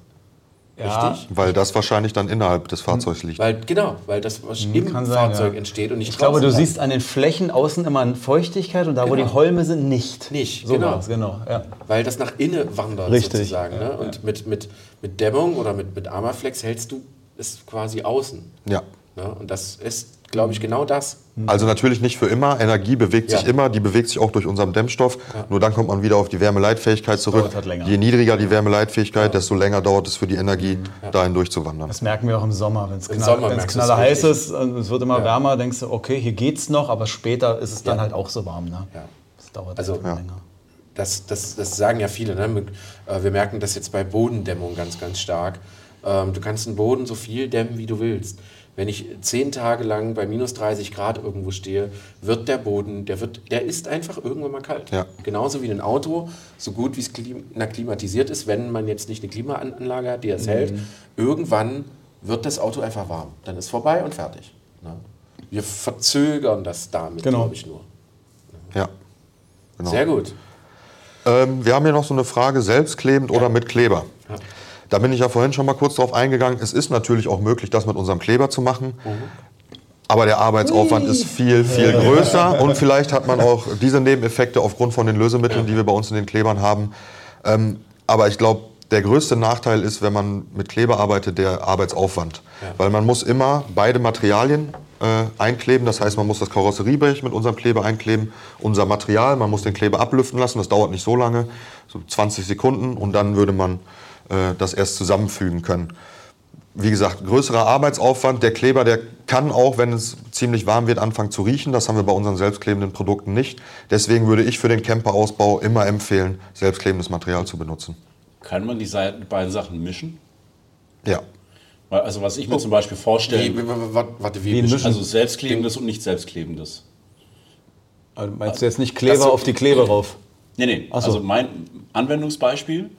Ja, Richtig? Weil das wahrscheinlich dann innerhalb des Fahrzeugs liegt. Weil, genau, weil das was im kann sein, Fahrzeug ja. entsteht und nicht Ich glaube, du draußen siehst an den Flächen außen immer eine Feuchtigkeit und da, wo Genau. die Holme sind, nicht. Nicht, so genau. war's, genau. Ja. Weil das nach innen wandert Richtig. sozusagen. Ne? Und Mit, mit, mit Dämmung oder mit, mit Armaflex hältst du es quasi außen. Ja. Ne? Und das ist, glaube ich, genau das. Also natürlich nicht für immer. Energie bewegt sich Ja. immer, die bewegt sich auch durch unseren Dämmstoff. Nur dann kommt man wieder auf die Wärmeleitfähigkeit zurück. halt länger. Je niedriger die Wärmeleitfähigkeit, desto länger dauert es für die Energie, dahin durchzuwandern. Das merken wir auch im Sommer, wenn es knall, knaller heiß ist und es wird immer wärmer, denkst du, okay, hier geht's noch, aber später ist es dann Ja. halt auch so warm. Ne? Ja. Das dauert Also- halt Ja. länger. Das, das, das sagen ja viele. Ne? Mit- äh, Wir merken das jetzt bei Bodendämmung ganz, ganz stark. Ähm, Du kannst den Boden so viel dämmen, wie du willst. Wenn ich zehn Tage lang bei minus 30 Grad irgendwo stehe, wird der Boden, der, wird, der ist einfach irgendwann mal kalt. Ja. Genauso wie ein Auto, so gut wie es klim na, klimatisiert ist, wenn man jetzt nicht eine Klimaanlage hat, die das hält, irgendwann wird das Auto einfach warm. Dann ist vorbei und fertig. Ne? Wir verzögern das damit, Genau. glaube ich, nur. Ja. Genau. Sehr gut. Ähm, wir haben hier noch so eine Frage, selbstklebend oder mit Kleber. Ja. Da bin ich ja vorhin schon mal kurz drauf eingegangen. Es ist natürlich auch möglich, das mit unserem Kleber zu machen. Aber der Arbeitsaufwand ist viel, viel größer und *laughs* vielleicht hat man auch diese Nebeneffekte aufgrund von den Lösemitteln, die wir bei uns in den Klebern haben. Ähm, aber ich glaube, der größte Nachteil ist, wenn man mit Kleber arbeitet, der Arbeitsaufwand. Weil man muss immer beide Materialien äh, einkleben. Das heißt, man muss das Karosserieblech mit unserem Kleber einkleben, unser Material, man muss den Kleber ablüften lassen. Das dauert nicht so lange, so 20 Sekunden und dann würde man das erst zusammenfügen können. Wie gesagt, größerer Arbeitsaufwand. Der Kleber, der kann auch, wenn es ziemlich warm wird, anfangen zu riechen. Das haben wir bei unseren selbstklebenden Produkten nicht. Deswegen würde ich für den Camperausbau immer empfehlen, selbstklebendes Material zu benutzen. Kann man die beiden Sachen mischen? Ja. Also was ich mir zum Beispiel vorstelle, Wie, wie, warte, wie, Wie mischen? also selbstklebendes und nicht selbstklebendes. Also meinst du jetzt nicht Kleber so. auf die Kleber rauf? Nee, nee. So. Also mein Anwendungsbeispiel,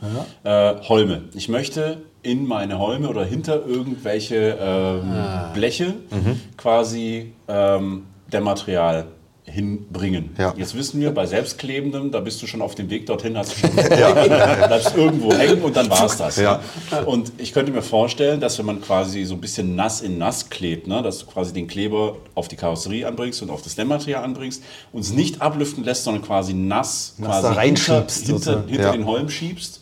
äh, Holme. Ich möchte in meine Holme oder hinter irgendwelche ähm, Ah. Bleche Mhm. quasi ähm, Dämmmaterial hinbringen. Ja. Jetzt wissen wir, bei Selbstklebendem, da bist du schon auf dem Weg dorthin, hast du schon *laughs* bleibst irgendwo hängen und dann war es das. Ja. Und ich könnte mir vorstellen, dass wenn man quasi so ein bisschen nass in nass klebt, ne, dass du quasi den Kleber auf die Karosserie anbringst und auf das Dämmmaterial anbringst und es nicht ablüften lässt, sondern quasi nass, Nass quasi reinschiebst, hinter, hinter, hinter Ja. den Holm schiebst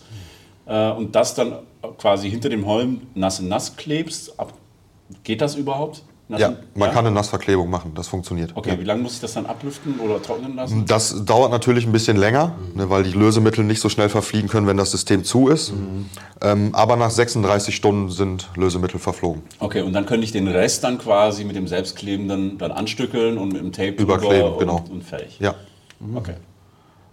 äh, und das dann quasi hinter dem Holm nass in nass klebst. Ab, geht das überhaupt? Nass Ja, man kann eine Nassverklebung machen, das funktioniert. Okay, wie lange muss ich das dann ablüften oder trocknen lassen? Das dauert natürlich ein bisschen länger, ne, weil die Lösemittel nicht so schnell verfliegen können, wenn das System zu ist. Ähm, aber nach 36 Stunden sind Lösemittel verflogen. Okay, und dann könnte ich den Rest dann quasi mit dem Selbstklebenden dann anstückeln und mit dem Tape Überkleben, und, genau. und fertig. Ja. Okay.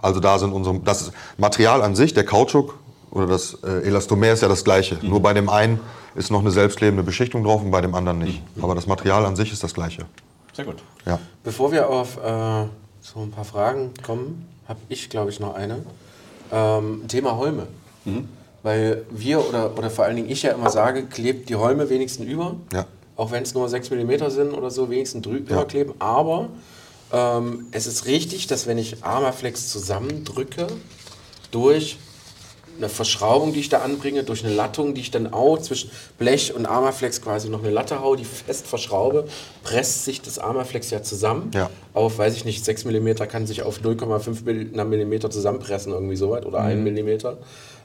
Also da sind unsere, das Material an sich, der Kautschuk oder das äh, Elastomer ist ja das gleiche. Nur bei dem einen ist noch eine selbstklebende Beschichtung drauf und bei dem anderen nicht. Aber das Material an sich ist das gleiche. Sehr gut. Ja. Bevor wir auf äh, so ein paar Fragen kommen, habe ich, glaube ich, noch eine. Ähm, Thema Holme. Weil wir oder, oder vor allen Dingen ich ja immer sage, klebt die Holme wenigstens über. Ja. Auch wenn es nur 6 mm sind oder so, wenigstens drüber Ja. kleben. Aber ähm, es ist richtig, dass wenn ich Armaflex zusammendrücke, durch eine Verschraubung, die ich da anbringe, durch eine Lattung, die ich dann auch zwischen Blech und Armaflex quasi noch eine Latte hau, die fest verschraube, presst sich das Armaflex ja zusammen. Ja. Auf, weiß ich nicht, 6 mm kann sich auf 0,5 mm zusammenpressen, irgendwie so weit, oder 1 mm.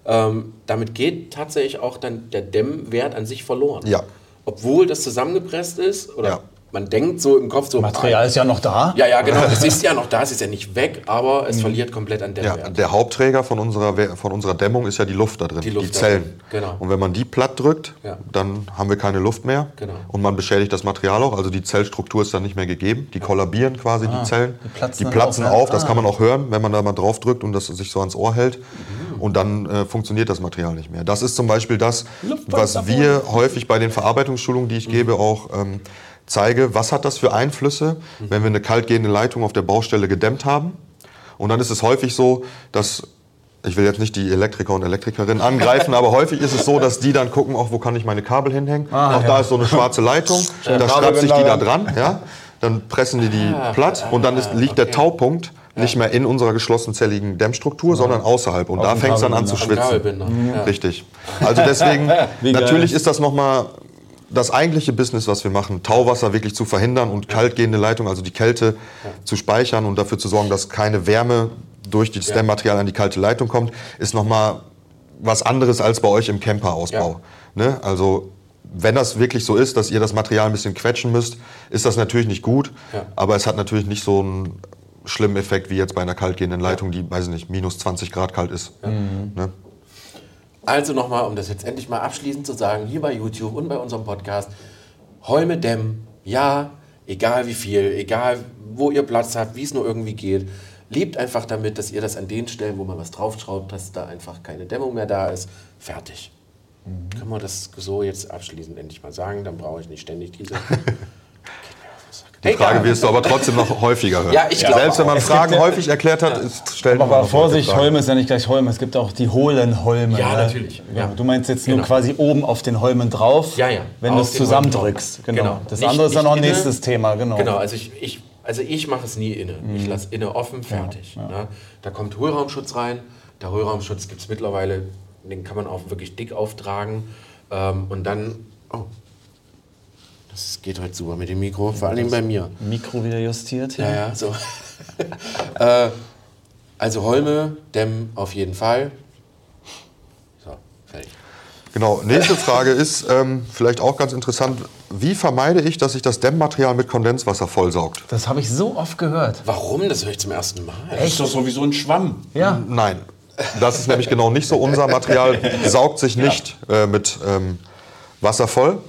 Ähm, damit geht tatsächlich auch dann der Dämmwert an sich verloren. Ja. Obwohl das zusammengepresst ist, oder Ja. Man denkt so im Kopf so, Material ist ja noch da. ja, ja, genau, *laughs* es ist ja noch da, es ist ja nicht weg, aber es verliert komplett an Ja, Dämmwert. der Hauptträger von unserer, von unserer Dämmung ist ja die Luft da drin, Die die, Luft da Zellen. drin, genau. Und wenn man die platt drückt, Ja. dann haben wir keine Luft mehr Genau. und man beschädigt das Material auch. Also die Zellstruktur ist dann nicht mehr gegeben. Die kollabieren quasi, die Zellen. die platzen die platzen auf, ja. auf, das Ah. kann man auch hören, wenn man da mal drauf drückt und das sich so ans Ohr hält. Mhm. Und dann äh, funktioniert das Material nicht mehr. Das ist zum Beispiel das, was wir häufig bei den Verarbeitungsschulungen, die ich gebe, auch ähm, zeige. Was hat das für Einflüsse, Mhm. wenn wir eine kaltgehende Leitung auf der Baustelle gedämmt haben? Und dann ist es häufig so, dass ich will jetzt nicht die Elektriker und Elektrikerinnen angreifen, *laughs* aber häufig ist es so, dass die dann gucken, auch wo kann ich meine Kabel hinhängen. auch da ist so eine schwarze Leitung, da schraubt sich die da dran, ja? dann pressen die die platt und dann ist, liegt der Taupunkt nicht mehr in unserer geschlossenzelligen Dämmstruktur, sondern außerhalb. Und da dem fängt es dann an zu schwitzen. Ja. Richtig. Also deswegen, *laughs* natürlich ist das nochmal das eigentliche Business, was wir machen, Tauwasser wirklich zu verhindern und kaltgehende Leitung, also die Kälte zu speichern und dafür zu sorgen, dass keine Wärme durch das Dämmmaterial an die kalte Leitung kommt, ist nochmal was anderes als bei euch im Camperausbau. Ne? Also wenn das wirklich so ist, dass ihr das Material ein bisschen quetschen müsst, ist das natürlich nicht gut, Ja. aber es hat natürlich nicht so einen schlimmen Effekt wie jetzt bei einer kaltgehenden Leitung, die, weiß ich nicht, minus 20 Grad kalt ist. Ne? Also nochmal, um das jetzt endlich mal abschließend zu sagen, hier bei YouTube und bei unserem Podcast, Holme dämmen, ja, egal wie viel, egal wo ihr Platz habt, wie es nur irgendwie geht. Lebt einfach damit, dass ihr das an den Stellen, wo man was draufschraubt, dass da einfach keine Dämmung mehr da ist. Fertig. Können wir das so jetzt abschließend endlich mal sagen, dann brauche ich nicht ständig diese... *laughs* Die Frage wirst du aber trotzdem noch häufiger hören. Ja, ich glaube Selbst wenn man. Fragen häufig erklärt hat, ist, stellt man Aber Vorsicht. Holme ist ja nicht gleich Holme. Es gibt auch die hohlen Holme. Ja, ne? natürlich. Ja, Ja. Du meinst jetzt nur Genau. quasi oben auf den Holmen drauf, Ja, ja. wenn du es zusammendrückst. Genau. Genau. Das Nicht- andere ist dann noch ein inne. nächstes Thema. Genau. Genau, also ich, ich, also ich mache es nie inne. Ich lasse inne offen, fertig. Ne? Da kommt Hohlraumschutz rein. Der Hohlraumschutz gibt es mittlerweile, den kann man auch wirklich dick auftragen. Ähm, und dann, oh, Das geht heute super mit dem Mikro, vor allem bei mir. Mikro wieder justiert. Ja, ja, so. *laughs* äh, also Holme, Dämm auf jeden Fall. So, fertig. Genau, nächste Frage ist ähm, vielleicht auch ganz interessant. Wie vermeide ich, dass sich das Dämmmaterial mit Kondenswasser vollsaugt? Das habe ich so oft gehört. Warum? Das höre ich zum ersten Mal. Das ist doch sowieso ein Schwamm. Ja. Nein, das ist nämlich genau nicht so. Unser Material *laughs* saugt sich nicht äh, mit ähm, Wasser voll.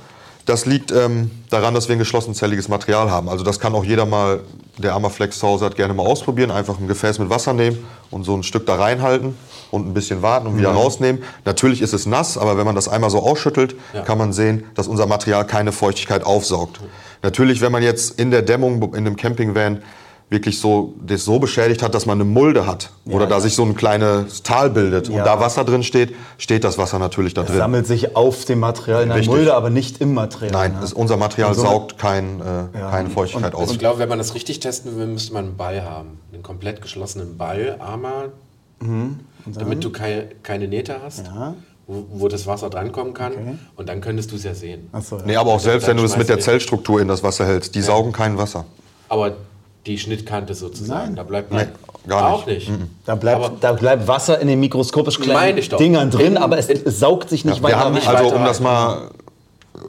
Das liegt ähm, daran, dass wir ein geschlossenzelliges Material haben. Also das kann auch jeder mal, der Amaflex zu Hause hat, gerne mal ausprobieren. Einfach ein Gefäß mit Wasser nehmen und so ein Stück da reinhalten und ein bisschen warten und wieder rausnehmen. Natürlich ist es nass, aber wenn man das einmal so ausschüttelt, Ja. kann man sehen, dass unser Material keine Feuchtigkeit aufsaugt. Natürlich, wenn man jetzt in der Dämmung in einem Campingvan wirklich so das so beschädigt hat, dass man eine Mulde hat oder da sich so ein kleines Tal bildet Ja. und da Wasser drin steht, steht das Wasser natürlich da Es drin. sammelt sich auf dem Material in der Richtig. Mulde, aber nicht im Material. Nein, ne? es, unser Material Und so- saugt kein, äh, Ja. keine Feuchtigkeit Also auf. ich glaube, wenn man das richtig testen will, müsste man einen Ball haben. Einen komplett geschlossenen Ball, Armer, damit du kei keine Nähte hast, Ja. wo, das Wasser drankommen kann. Und dann könntest du es ja sehen. Ach so, ja. Nee, aber auch selbst wenn du es mit der Zellstruktur in das Wasser hältst, die saugen kein Wasser. Aber die Schnittkante sozusagen, da bleibt Nee, gar auch nicht. Da bleibt, Aber- da bleibt Wasser in den mikroskopisch kleinen. Dingern drin, In- aber es, es saugt sich nicht Wir weiter haben, rein. also weiter um das mal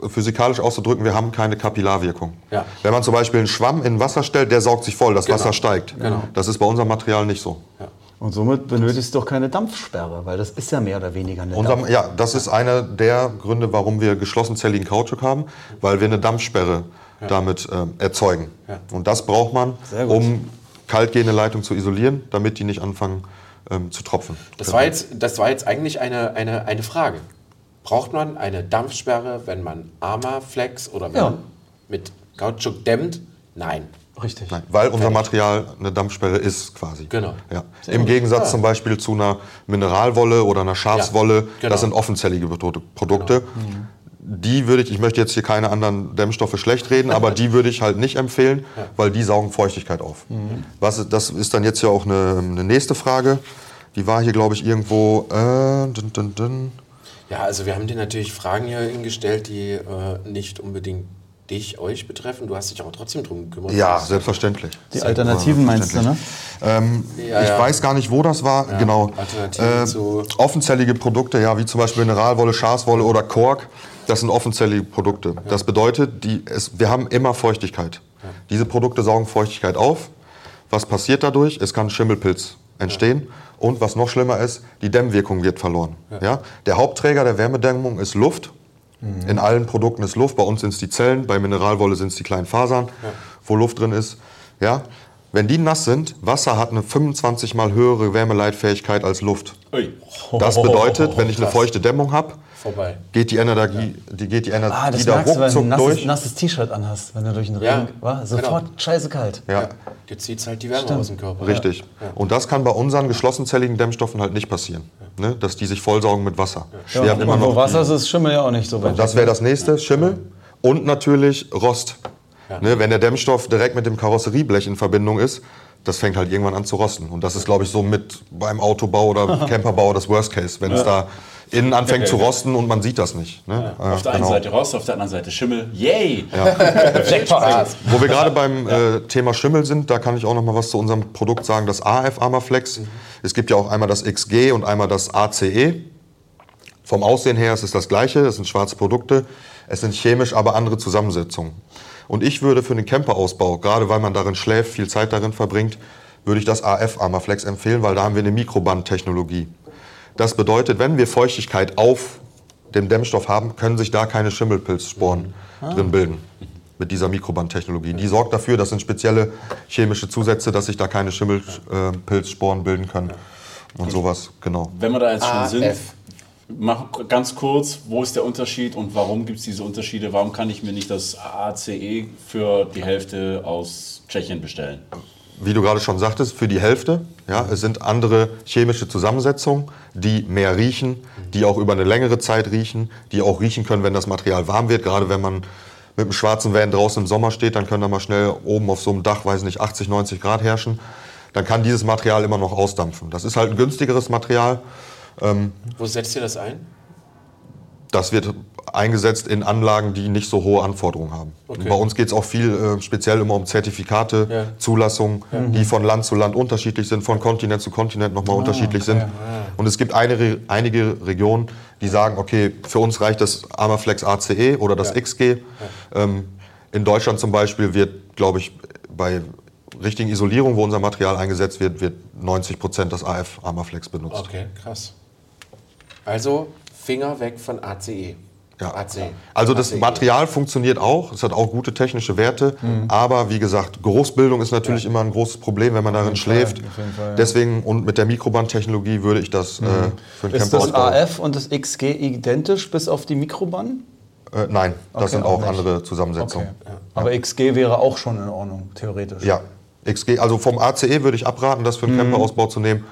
physikalisch auszudrücken, wir haben keine Kapillarwirkung. Ja. Wenn man zum Beispiel einen Schwamm in Wasser stellt, der saugt sich voll, das Wasser steigt. Genau. Das ist bei unserem Material nicht so. Ja. Und somit benötigst du doch keine Dampfsperre, weil das ist ja mehr oder weniger eine Unser, Dampf. ja, das ist einer der Gründe, warum wir geschlossenzelligen Kautschuk haben, weil wir eine Dampfsperre damit ähm, erzeugen. Ja. Und das braucht man, um kaltgehende Leitungen zu isolieren, damit die nicht anfangen ähm, zu tropfen. Das war jetzt, das war jetzt eigentlich eine, eine, eine Frage. Braucht man eine Dampfsperre, wenn man Armaflex oder wenn Ja. man mit Kautschuk dämmt? Nein. Richtig. Nein, weil unser Material eine Dampfsperre ist quasi. Genau. Ja. Im Gegensatz zum Beispiel zu einer Mineralwolle oder einer Schafswolle, Ja, genau. das sind offenzellige Produ- Produkte. Die würde ich, ich möchte jetzt hier keine anderen Dämmstoffe schlecht reden, aber die würde ich halt nicht empfehlen, weil die saugen Feuchtigkeit auf. Was, ist- das ist dann jetzt ja auch eine, eine nächste Frage. Die war hier, glaube ich, irgendwo. Äh, dun, dun, dun. Ja, also wir haben dir natürlich Fragen hier hingestellt, die äh, nicht unbedingt dich, euch betreffen. Du hast dich aber trotzdem drum gekümmert. Ja, selbstverständlich. Die Alternativen meinst du, ne? Ähm, Ja, ich ja. weiß gar nicht, wo das war. genau. Alternativen zu- offenzellige Produkte, ja, wie zum Beispiel Mineralwolle, Schafswolle oder Kork, das sind offenzellige Produkte. Das bedeutet, die, es, wir haben immer Feuchtigkeit. Diese Produkte saugen Feuchtigkeit auf. Was passiert dadurch? Es kann Schimmelpilz entstehen. Und was noch schlimmer ist, die Dämmwirkung wird verloren. Ja. Der Hauptträger der Wärmedämmung ist Luft. In allen Produkten ist Luft. Bei uns sind es die Zellen, bei Mineralwolle sind es die kleinen Fasern, wo Luft drin ist. Ja. Wenn die nass sind, Wasser hat eine 25 mal höhere Wärmeleitfähigkeit als Luft. Das bedeutet, wenn ich eine *laughs* feuchte Dämmung habe, Vorbei. geht die Energie, die geht die Energie Ah, das da merkst du, wenn du ein nasses, T-Shirt anhast, wenn du durch den Ja, Regen... Wa? Sofort scheiße kalt. Ja, Dir zieht halt die Wärme Stimmt. aus dem Körper. richtig. Und das kann bei unseren geschlossenzelligen Dämmstoffen halt nicht passieren, ne? dass die sich vollsaugen mit Wasser. Ja, Wir haben immer und wo noch Wasser ist, ist Schimmel ja auch nicht so weit. Das wäre das nächste, Schimmel. Und natürlich Rost. Ne, wenn der Dämmstoff direkt mit dem Karosserieblech in Verbindung ist, das fängt halt irgendwann an zu rosten. Und das ist, glaube ich, so mit beim Autobau oder *laughs* Camperbau das Worst Case, wenn es da innen anfängt zu rosten und man sieht das nicht. Ne? Äh, Auf der einen genau. Seite Rost, auf der anderen Seite Schimmel. Yay! Jackpot. *laughs* Wo wir gerade beim äh, Thema Schimmel sind, da kann ich auch noch mal was zu unserem Produkt sagen, das AF Armaflex. Es gibt ja auch einmal das XG und einmal das ACE. Vom Aussehen her ist es das gleiche, es sind schwarze Produkte. Es sind chemisch aber andere Zusammensetzungen. Und ich würde für den Camperausbau, gerade weil man darin schläft, viel Zeit darin verbringt, würde ich das AF Armaflex empfehlen, weil da haben wir eine Mikrobandtechnologie. Das bedeutet, wenn wir Feuchtigkeit auf dem Dämmstoff haben, können sich da keine Schimmelpilzsporen drin bilden mit dieser Mikrobandtechnologie. Die sorgt dafür, das sind spezielle chemische Zusätze, dass sich da keine Schimmelpilzsporen bilden können und sowas, genau. Wenn wir da jetzt schon sind, mach ganz kurz, wo ist der Unterschied und warum gibt es diese Unterschiede? Warum kann ich mir nicht das ACE für die Hälfte aus Tschechien bestellen? Wie du gerade schon sagtest, für die Hälfte. Ja, es sind andere chemische Zusammensetzungen, die mehr riechen, die auch über eine längere Zeit riechen, die auch riechen können, wenn das Material warm wird. Gerade wenn man mit einem schwarzen Van draußen im Sommer steht, dann können da mal schnell oben auf so einem Dach, weiß nicht, 80, 90 Grad herrschen. Dann kann dieses Material immer noch ausdampfen. Das ist halt ein günstigeres Material. Wo setzt ihr das ein? Das wird eingesetzt in Anlagen, die nicht so hohe Anforderungen haben. Okay. Bei uns geht es auch viel äh, speziell immer um Zertifikate, Ja. Zulassungen, die von Land zu Land unterschiedlich sind, von Kontinent zu Kontinent nochmal Ah, unterschiedlich sind. Und es gibt eine, einige Regionen, die sagen, okay, für uns reicht das Armaflex ACE oder das Ja. XG. Ähm, in Deutschland zum Beispiel wird, glaube ich, bei richtigen Isolierung, wo unser Material eingesetzt wird, wird 90 Prozent das AF Armaflex benutzt. Okay, krass. Also Finger weg von ACE. Ja. AC. Also das ACE. Material funktioniert auch, es hat auch gute technische Werte, aber wie gesagt, Geruchsbildung ist natürlich immer ein großes Problem, wenn man darin schläft. Fall, ja. Deswegen und mit der Mikrobandtechnologie würde ich das äh, für einen Ist Camper das ausbauen. AF und das XG identisch bis auf die Mikrobahn? Äh, nein, das Okay, sind auch auch andere Zusammensetzungen. Aber XG wäre auch schon in Ordnung, theoretisch. Ja, XG, also vom ACE würde ich abraten, das für einen Camperausbau zu nehmen.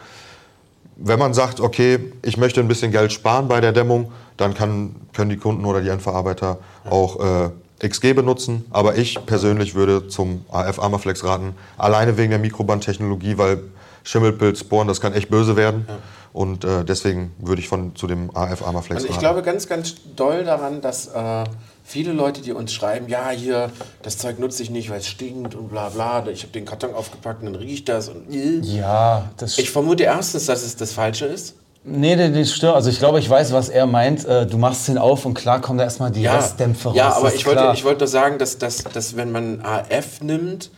Wenn man sagt, okay, ich möchte ein bisschen Geld sparen bei der Dämmung, dann kann, können die Kunden oder die Endverarbeiter auch äh, XG benutzen. Aber ich persönlich würde zum AF Armaflex raten, alleine wegen der Mikrobandtechnologie, weil Schimmelpilz, Sporen, das kann echt böse werden. Und äh, deswegen würde ich von, zu dem AF Armaflex Und ich raten. glaube ganz, ganz doll daran, dass äh, viele Leute, die uns schreiben, ja, hier, das Zeug nutze ich nicht, weil es stinkt und bla bla, ich habe den Karton aufgepackt und dann riecht das und äh. Ja, das Ich vermute erstens, dass es das Falsche ist. Nee, nee, das stimmt. Also ich glaube, ich weiß, was er meint. Äh, Du machst den auf und klar kommen da erstmal die Restdämpfe raus. ja aber ich wollte, ich wollte sagen, dass, dass, dass wenn man AF nimmt,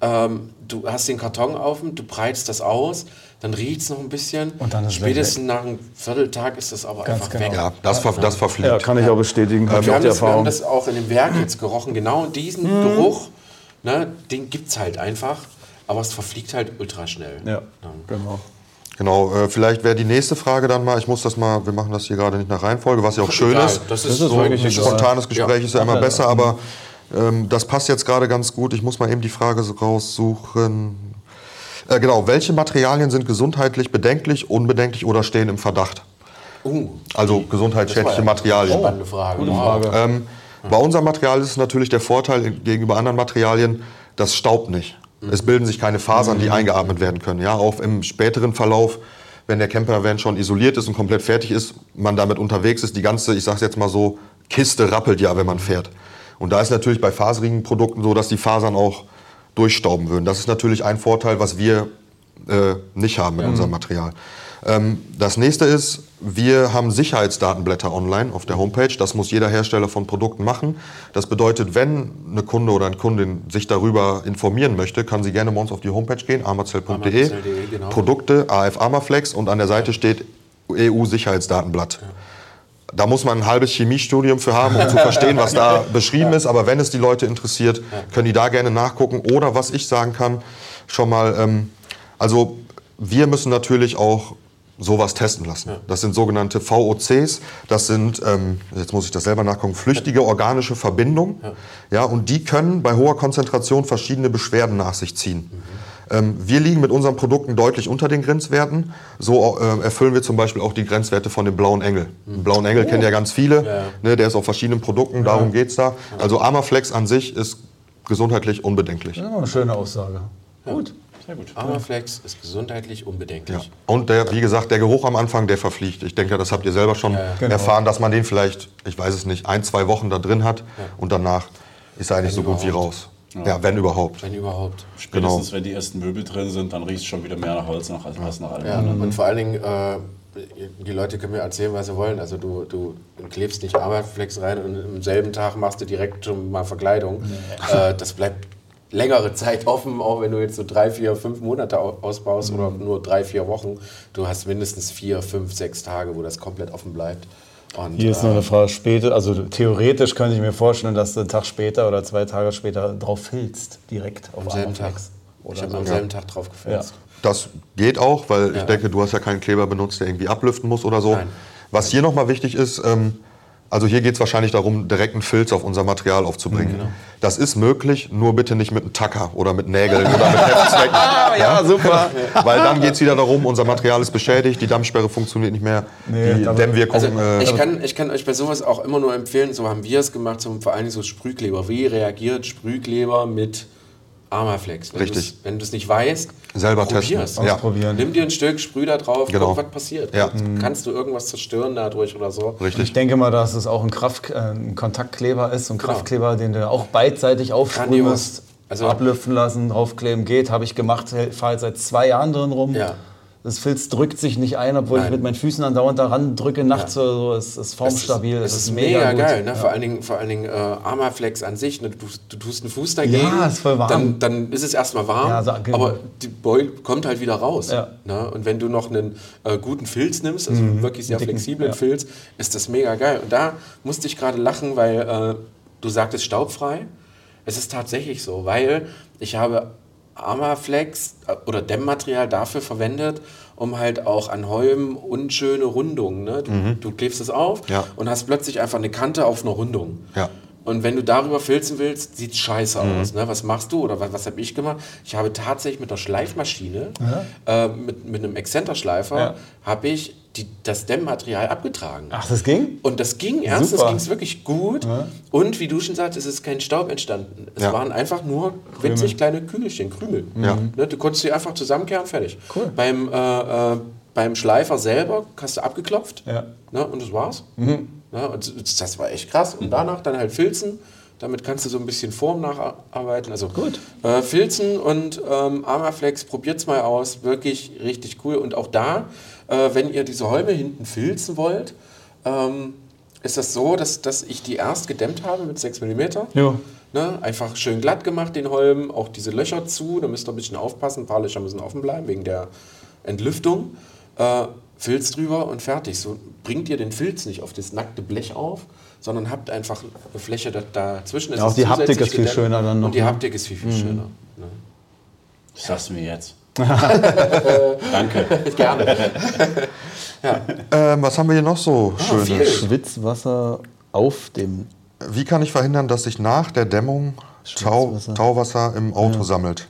ähm, du hast den Karton auf, du breitest das aus, dann riecht es noch ein bisschen. Und dann ist es Spätestens nach einem Vierteltag ist das aber Ganz einfach genau. weg. ja, das, ver, das verfliegt. Ja, kann ich auch bestätigen. Wir haben, das, wir haben das auch in dem Werk jetzt gerochen. Genau diesen Geruch, ne, den gibt es halt einfach. Aber es verfliegt halt ultra schnell. Ja, genau. Genau, äh, vielleicht wäre die nächste Frage dann mal, ich muss das mal, wir machen das hier gerade nicht nach Reihenfolge, was ja auch schön Egal, ist. Das ist, ist so Ein egal. spontanes Gespräch Ja. ist ja immer besser, aber ähm, das passt jetzt gerade ganz gut. Ich muss mal eben die Frage so raussuchen. Äh, genau, welche Materialien sind gesundheitlich bedenklich, unbedenklich oder stehen im Verdacht? Uh, Also gesundheitsschädliche ja Materialien. Spannende Frage. Gute Frage. Ähm, bei unserem Material ist es natürlich der Vorteil gegenüber anderen Materialien, das staubt nicht. Es bilden sich keine Fasern, die eingeatmet werden können. Ja, auch im späteren Verlauf, wenn der Campervan schon isoliert ist und komplett fertig ist, man damit unterwegs ist, die ganze, ich sag's jetzt mal so, Kiste rappelt ja, wenn man fährt. Und da ist natürlich bei faserigen Produkten so, dass die Fasern auch durchstauben würden. Das ist natürlich ein Vorteil, was wir äh, nicht haben mit unserem Material. Ähm, das nächste ist, wir haben Sicherheitsdatenblätter online auf der Homepage. Das muss jeder Hersteller von Produkten machen. Das bedeutet, wenn eine Kunde oder eine Kundin sich darüber informieren möchte, kann sie gerne bei uns auf die Homepage gehen, armazell.de, Armazell.de, genau. Produkte, AF Armaflex und an der Seite steht EU-Sicherheitsdatenblatt. Da muss man ein halbes Chemiestudium für haben, um zu verstehen, was da *laughs* beschrieben ist. Aber wenn es die Leute interessiert, können die da gerne nachgucken. Oder was ich sagen kann, schon mal, ähm, also wir müssen natürlich auch sowas testen lassen. Das sind sogenannte VOCs. Das sind, ähm, jetzt muss ich das selber nachgucken, flüchtige organische Verbindungen. Ja. und die können bei hoher Konzentration verschiedene Beschwerden nach sich ziehen. Ähm, wir liegen mit unseren Produkten deutlich unter den Grenzwerten. So äh, erfüllen wir zum Beispiel auch die Grenzwerte von dem blauen Engel. Den blauen Engel kennen ja ganz viele. Ne, der ist auf verschiedenen Produkten, darum geht's da. Also Armaflex an sich ist gesundheitlich unbedenklich. Das ist immer eine schöne Aussage. Gut. Sehr gut. Armaflex ist gesundheitlich Ja. unbedenklich. Und der, wie gesagt, der Geruch am Anfang, der verfliegt. Ich denke, das habt ihr selber schon Genau. erfahren, dass man den vielleicht, ich weiß es nicht, ein, zwei Wochen da drin hat und danach ist er eigentlich so gut wie raus. Ja, wenn überhaupt. Wenn überhaupt. Spätestens wenn die ersten Möbel drin sind, dann riecht es schon wieder mehr nach Holz nach, als als nach allem Ja, anderen. und vor allen Dingen, äh, die Leute können mir erzählen, was sie wollen. Also du, du klebst nicht Armaflex rein und am selben Tag machst du direkt schon mal Verkleidung. Äh, das bleibt längere Zeit offen, auch wenn du jetzt so drei, vier, fünf Monate au- ausbaust oder nur drei, vier Wochen. Du hast mindestens vier, fünf, sechs Tage, wo das komplett offen bleibt. Und, Hier ist noch äh, eine Frage später. Also theoretisch könnte ich mir vorstellen, dass du einen Tag später oder zwei Tage später drauf filzt, direkt auf am selben Tag. Armaflex. Ich Oder habe so. am selben Tag drauf gefilzt. Das geht auch, weil ich Ja. denke, du hast ja keinen Kleber benutzt, der irgendwie ablüften muss oder so. Nein. Was hier nochmal wichtig ist, ähm, also hier geht es wahrscheinlich darum, direkt einen Filz auf unser Material aufzubringen. Genau. Das ist möglich, nur bitte nicht mit einem Tacker oder mit Nägeln oder mit Heftzwecken. *laughs* Ja, super. *laughs* Weil dann geht es wieder darum, unser Material ist beschädigt, die Dampfsperre funktioniert nicht mehr, Nee, die Dämmwirkung. Also äh, ich, kann, ich kann euch bei sowas auch immer nur empfehlen, so haben wir es gemacht, so vor allem so Sprühkleber. Wie reagiert Sprühkleber mit Armaflex. Wenn Richtig. du's- Wenn du es nicht weißt, Selber probier's. testen. Ja. Ausprobieren. Nimm dir ein Stück, sprüh da drauf, Genau. guck, was passiert. Ja. Kannst du irgendwas zerstören dadurch oder so? Ich Richtig. denke mal, dass es auch ein, Kraft, äh, ein Kontaktkleber ist, so ein Kraftkleber, den du auch beidseitig aufsprühen Grandios. musst. Also- ablüften lassen, draufkleben geht, habe ich gemacht, fahre seit zwei Jahren drin rum. Ja. Das Filz drückt sich nicht ein, obwohl Nein. ich mit meinen Füßen andauernd daran drücke nachts Ja. oder so. Es ist formstabil, Es ist, mega, gut. geil, ne? Ja. vor allen Dingen, vor allen Dingen äh, Armaflex an sich. Ne? Du, du tust einen Fuß dagegen, Ja, ist voll warm. Dann, dann ist es erstmal warm, Ja, so- genau. aber die Beul kommt halt wieder raus. Ne? Und wenn du noch einen äh, guten Filz nimmst, also wirklich sehr Dicken, flexiblen. Filz, ist das mega geil. Und da musste ich gerade lachen, weil äh, du sagtest staubfrei. Es ist tatsächlich so, weil ich habe Armaflex äh, oder Dämmmaterial dafür verwendet, um halt auch an Holmen unschöne Rundungen. Ne? Du, du klebst es auf Mhm. Ja. und hast plötzlich einfach eine Kante auf einer Rundung. Ja. Und wenn du darüber filzen willst, sieht scheiße Mhm. aus. Ne? Was machst du oder was, was habe ich gemacht? Ich habe tatsächlich mit einer Schleifmaschine, äh, mit, mit einem Exzenterschleifer, Ja. habe ich die, das Dämmmaterial abgetragen. Ach, das ging? Und das ging ernst, Super. das ging wirklich gut. Und wie du schon sagst, es ist kein Staub entstanden. Es Ja. waren einfach nur winzig kleine Kügelchen, Krümel. Ja. Ne, du konntest sie einfach zusammenkehren, fertig. Cool. Beim, äh, äh, beim Schleifer selber hast du abgeklopft Ja. ne, und das war's. Ne, und das war echt krass. Und danach dann halt filzen. Damit kannst du so ein bisschen Form nacharbeiten. Also Gut. Äh, filzen und ähm, Armaflex, probiert's mal aus. Wirklich richtig cool. Und auch da, äh, wenn ihr diese Holme hinten filzen wollt, ähm, ist das so, dass, dass ich die erst gedämmt habe mit 6 mm. Jo. Ne, einfach schön glatt gemacht, den Holm, auch diese Löcher zu, da müsst ihr ein bisschen aufpassen, ein paar Löcher müssen offen bleiben wegen der Entlüftung. Äh, Filz drüber und fertig. So bringt ihr den Filz nicht auf das nackte Blech auf, sondern habt einfach eine Fläche da, dazwischen. Es Ja, auch die Haptik ist viel gedämmt schöner dann noch, Und die ne? Haptik ist viel, viel schöner. Ne? Das sagst du mir jetzt. *laughs* Danke. *laughs* Gerne. Ähm, was haben wir hier noch so Schönes? viel. Schwitzwasser auf dem. Wie kann ich verhindern, dass sich nach der Dämmung Tau. Tauwasser im Auto sammelt?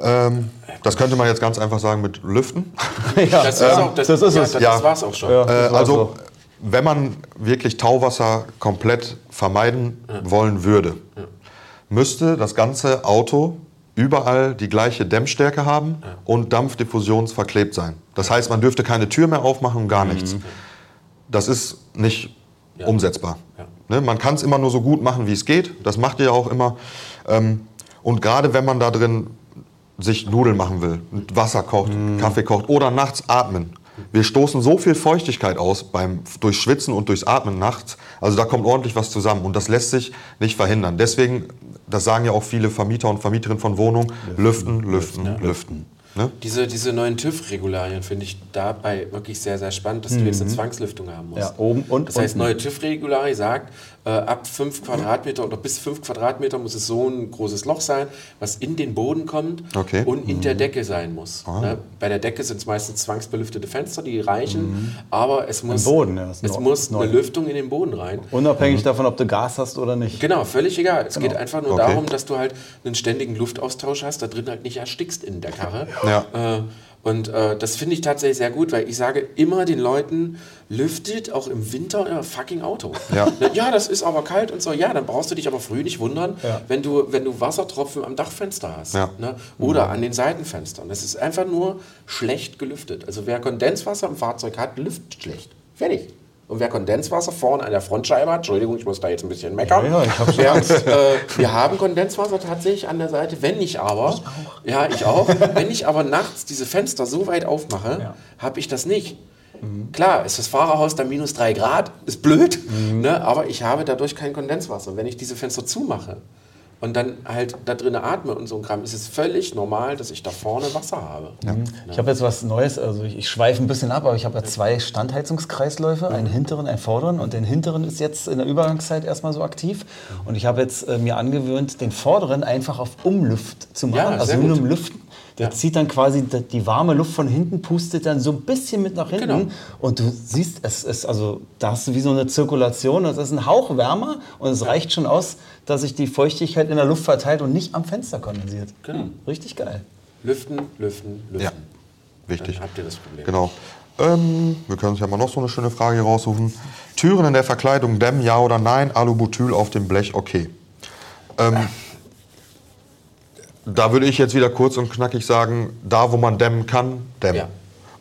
Ähm, das könnte man jetzt ganz einfach sagen mit Lüften. *laughs* ja, Das, ist auch, das, das ist ja, es. Das, Ja. das war's auch schon. Ja. Äh, Das war's also, auch. wenn man wirklich Tauwasser komplett vermeiden wollen würde, müsste das ganze Auto überall die gleiche Dämmstärke haben und dampfdiffusionsverklebt sein. Das heißt, man dürfte keine Tür mehr aufmachen und gar nichts. Das ist nicht umsetzbar. Ja. Ne? Man kann es immer nur so gut machen, wie es geht. Das macht ihr ja auch immer. Ähm, und gerade wenn man da drin sich Nudeln machen will, Wasser kocht, Kaffee kocht oder nachts atmen. Wir stoßen so viel Feuchtigkeit aus beim durch Schwitzen und durchs Atmen nachts. Also da kommt ordentlich was zusammen und das lässt sich nicht verhindern. Deswegen, das sagen ja auch viele Vermieter und Vermieterinnen von Wohnungen, lüften, lüften, lüften. Ne? Diese, diese neuen TÜV-Regularien finde ich dabei wirklich sehr, sehr spannend, dass du jetzt eine Zwangslüftung haben musst. Ja, oben und Das heißt, unten. neue TÜV-Regularien sagt, äh, ab 5 Quadratmeter oder bis 5 Quadratmeter muss es so ein großes Loch sein, was in den Boden kommt Okay. und in der Decke sein muss. Ne? Bei der Decke sind es meistens zwangsbelüftete Fenster, die reichen, aber es muss, Boden, ja, ist es muss neu. eine Lüftung in den Boden rein. Unabhängig davon, ob du Gas hast oder nicht. Genau, völlig egal. Es geht einfach nur Okay. darum, dass du halt einen ständigen Luftaustausch hast, da drin halt nicht erstickst in der Karre. Ja. Äh, und äh, das finde ich tatsächlich sehr gut, weil ich sage immer den Leuten, lüftet auch im Winter euer fucking Auto. Ja. Ne, ja, das ist aber kalt und so. Ja, dann brauchst du dich aber früh nicht wundern, Ja. wenn, du, wenn du Wassertropfen am Dachfenster hast. Ja. Ne? Oder an den Seitenfenstern. Das ist einfach nur schlecht gelüftet. Also wer Kondenswasser im Fahrzeug hat, lüftet schlecht. Fertig. Und wer Kondenswasser vorne an der Frontscheibe hat, Entschuldigung, ich muss da jetzt ein bisschen meckern. Ja, ja, ich hab schon Wer, äh, wir haben Kondenswasser tatsächlich an der Seite. Wenn ich aber, ja, ich auch, wenn ich aber nachts diese Fenster so weit aufmache, Ja. habe ich das nicht. Klar, ist das Fahrerhaus da minus drei Grad, ist blöd, ne, aber ich habe dadurch kein Kondenswasser. Wenn ich diese Fenster zumache und dann halt da drinnen atme und so ein Kram, ist es völlig normal, dass ich da vorne Wasser habe. Ich habe jetzt was Neues, also ich, ich schweife ein bisschen ab, aber ich habe ja zwei Standheizungskreisläufe, einen hinteren, einen vorderen. Und den hinteren ist jetzt in der Übergangszeit erstmal so aktiv. Und ich habe jetzt äh, mir angewöhnt, den vorderen einfach auf Umluft zu machen, Ja, also nur im Lüften. Der Ja. zieht dann quasi die, warme Luft von hinten, pustet dann so ein bisschen mit nach hinten Genau. und du siehst, es ist also, da hast du wie so eine Zirkulation, das ist ein Hauch wärmer und es reicht schon aus, dass sich die Feuchtigkeit in der Luft verteilt und nicht am Fenster kondensiert. Genau. Richtig geil. Lüften, lüften, lüften. Ja, wichtig. Dann habt ihr das Problem. Genau. Ähm, wir können uns ja mal noch so eine schöne Frage hier raussuchen. Türen in der Verkleidung dämmen, ja oder nein? Alubutyl auf dem Blech, okay. Ähm, Da würde ich jetzt wieder kurz und knackig sagen, da wo man dämmen kann, dämmen. Ja.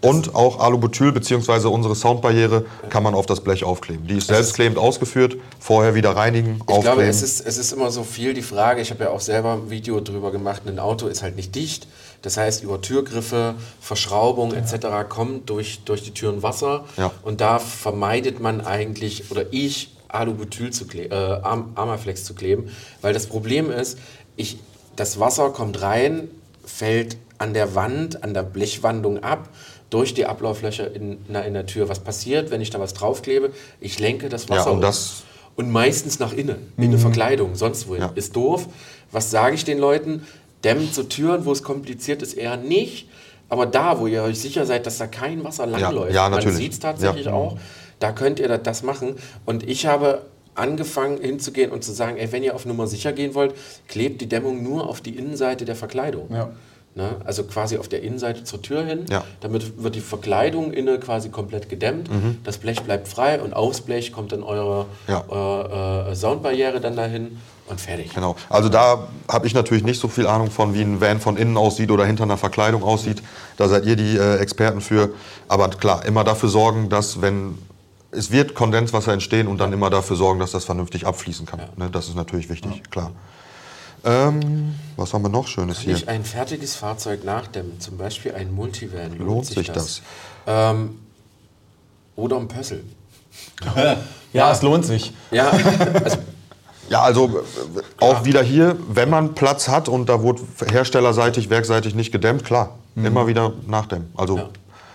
Und auch Alubutyl bzw. unsere Soundbarriere kann man auf das Blech aufkleben. Die ist selbstklebend ausgeführt, vorher wieder reinigen, Ich aufkleben. glaube, es ist, es ist immer so viel die Frage, ich habe ja auch selber ein Video drüber gemacht, ein Auto ist halt nicht dicht. Das heißt, über Türgriffe, Verschraubung etc. kommt durch, durch die Türen Wasser. Ja. Und da vermeidet man eigentlich, oder ich, Alubutyl zu kleben, äh, Arm- Armaflex zu kleben. Weil das Problem ist, ich, das Wasser kommt rein, fällt an der Wand, an der Blechwandung ab, durch die Ablauflöcher in, na, in der Tür. Was passiert, wenn ich da was draufklebe? Ich lenke das Ja, Wasser und um. das- Und meistens nach innen, in eine Verkleidung, sonst wohin. Ja. Ist doof. Was sage ich den Leuten? Dämmt so Türen, wo es kompliziert ist, eher nicht. Aber da, wo ihr euch sicher seid, dass da kein Wasser langläuft, ja, man natürlich. sieht es tatsächlich Ja. auch, da könnt ihr das- das machen. Und ich habe angefangen hinzugehen und zu sagen, ey, wenn ihr auf Nummer sicher gehen wollt, klebt die Dämmung nur auf die Innenseite der Verkleidung. Ja. Ne? Also quasi auf der Innenseite zur Tür hin. Ja. Damit wird die Verkleidung inne quasi komplett gedämmt. Das Blech bleibt frei und aufs Blech kommt dann eure, Mhm. Ja. eure äh, Soundbarriere dann dahin und fertig. Genau. Also da habe ich natürlich nicht so viel Ahnung von, wie ein Van von innen aussieht oder hinter einer Verkleidung aussieht. Da seid ihr die äh, Experten für. Aber klar, immer dafür sorgen, dass wenn es wird Kondenswasser entstehen und dann immer dafür sorgen, dass das vernünftig abfließen kann. Ne, das ist natürlich wichtig, klar. Ähm, was haben wir noch Schönes Kann hier? ich ein fertiges Fahrzeug nachdämmen, zum Beispiel ein Multivan, lohnt, Lohnt sich sich das? das? Ähm, oder ein Pössl. *laughs* Ja, es lohnt sich. Ja, *laughs* also Ja, also äh, auch wieder hier, wenn man Platz hat und da wurde herstellerseitig, werkseitig nicht gedämmt, klar, immer wieder nachdämmen. Also Ja.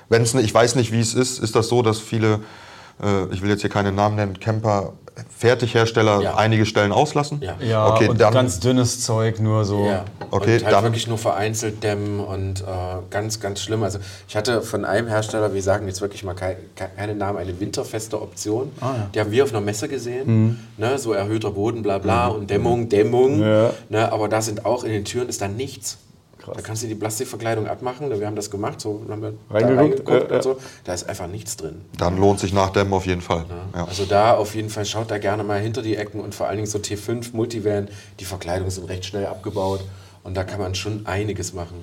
wenn es, ich weiß nicht, wie es ist, ist das so, dass viele, äh, ich will jetzt hier keine Namen nennen, Camper, Fertighersteller Ja. einige Stellen auslassen? Ja. Ja, okay, und dann ganz dünnes Zeug, nur so. Ja, Okay, und halt dann- wirklich nur vereinzelt dämmen und äh, ganz, ganz schlimm. Also ich hatte von einem Hersteller, wir sagen jetzt wirklich mal kei- kei- keinen Namen, eine winterfeste Option. Ah, Die haben wir auf einer Messe gesehen. Mhm. Ne, so erhöhter Boden, bla bla und Dämmung, Dämmung. Ja. Ne, aber da sind auch in den Türen ist da nichts. Da kannst du die Plastikverkleidung abmachen. Wir haben das gemacht, so haben wir da Reingeguckt, reingeguckt äh, und so. Da ist einfach nichts drin. dann lohnt sich Nachdämmen auf jeden Fall. Ja. Also da auf jeden Fall schaut da gerne mal hinter die Ecken und vor allen Dingen so T5 Multivan. Die Verkleidungen sind recht schnell abgebaut und da kann man schon einiges machen.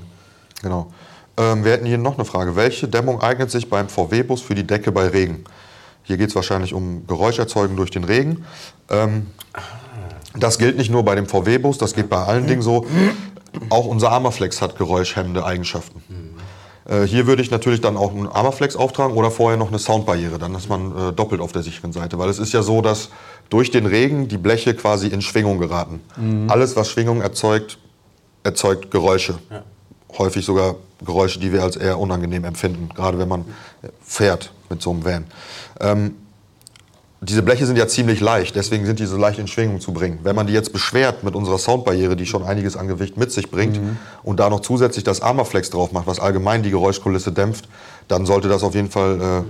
Genau. Ähm, wir hätten hier noch eine Frage. Welche Dämmung eignet sich beim VW-Bus für die Decke bei Regen? Hier geht es wahrscheinlich um Geräuscherzeugen durch den Regen. Ähm, das gilt nicht nur bei dem VW-Bus, das geht bei allen Dingen so. Auch unser Armaflex hat geräuschhemmende Eigenschaften. Äh, hier würde ich natürlich dann auch einen Armaflex auftragen oder vorher noch eine Soundbarriere. Dann ist man äh, doppelt auf der sicheren Seite. Weil es ist ja so, dass durch den Regen die Bleche quasi in Schwingung geraten. Alles, was Schwingung erzeugt, erzeugt Geräusche. Häufig sogar Geräusche, die wir als eher unangenehm empfinden, gerade wenn man fährt mit so einem Van. Ähm, diese Bleche sind ja ziemlich leicht, deswegen sind die so leicht in Schwingung zu bringen. Wenn man die jetzt beschwert mit unserer Soundbarriere, die schon einiges an Gewicht mit sich bringt, und da noch zusätzlich das Armaflex drauf macht, was allgemein die Geräuschkulisse dämpft, dann sollte das auf jeden Fall äh,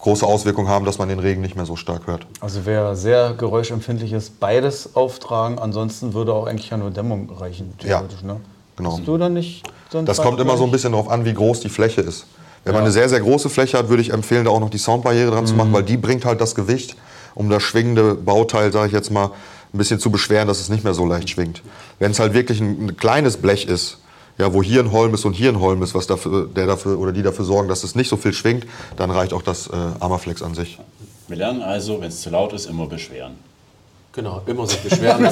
große Auswirkungen haben, dass man den Regen nicht mehr so stark hört. Also wer sehr geräuschempfindlich ist, beides auftragen. Ansonsten würde auch eigentlich ja nur Dämmung reichen, Ja, theoretisch. Ne? genau. Hast du dann nicht so Das kommt immer so ein bisschen darauf an, wie groß die Fläche ist. Wenn man eine sehr, sehr große Fläche hat, würde ich empfehlen, da auch noch die Soundbarriere dran zu machen, weil die bringt halt das Gewicht, um das schwingende Bauteil, sage ich jetzt mal, ein bisschen zu beschweren, dass es nicht mehr so leicht schwingt. Wenn es halt wirklich ein, ein kleines Blech ist, ja, wo hier ein Holm ist und hier ein Holm ist, was dafür, der dafür oder die dafür sorgen, dass es nicht so viel schwingt, dann reicht auch das äh, Armaflex an sich. Wir lernen also, wenn es zu laut ist, immer beschweren. Genau, immer sich beschweren. *laughs*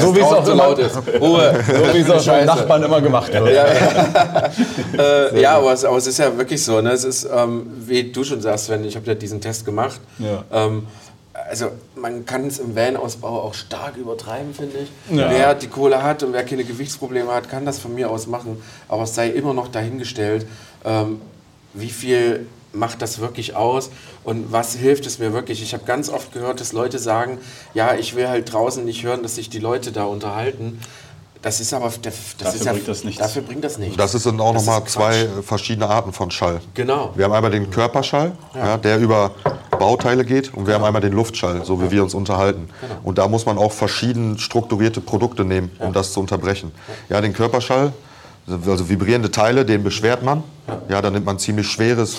So wie es auch immer- laut ist. Ruhe. So wie es auch Scheiße. Nachbarn immer gemacht wird. *laughs* Äh, ja, aber es, aber es ist ja wirklich so. Ne? Es ist, ähm, wie du schon sagst, Sven, ich habe ja diesen Test gemacht. Ja. Ähm, also man kann es im Van-Ausbau auch stark übertreiben, finde ich. Ja. Wer die Kohle hat und wer keine Gewichtsprobleme hat, kann das von mir aus machen. Aber es sei immer noch dahingestellt, ähm, wie viel macht das wirklich aus und was hilft es mir wirklich? Ich habe ganz oft gehört, dass Leute sagen, ja, ich will halt draußen nicht hören, dass sich die Leute da unterhalten. Das ist aber, das Dafür ist ja, bringt das nichts. Dafür bringt das nichts. Das ist dann auch nochmal zwei Quatsch. verschiedene Arten von Schall. Genau. Wir haben einmal den Körperschall, ja. der über Bauteile geht, und wir haben einmal den Luftschall, so wie wir uns unterhalten. Und da muss man auch verschieden strukturierte Produkte nehmen, um das zu unterbrechen. Ja, den Körperschall, also vibrierende Teile, den beschwert man. Ja, dann nimmt man ziemlich schweres,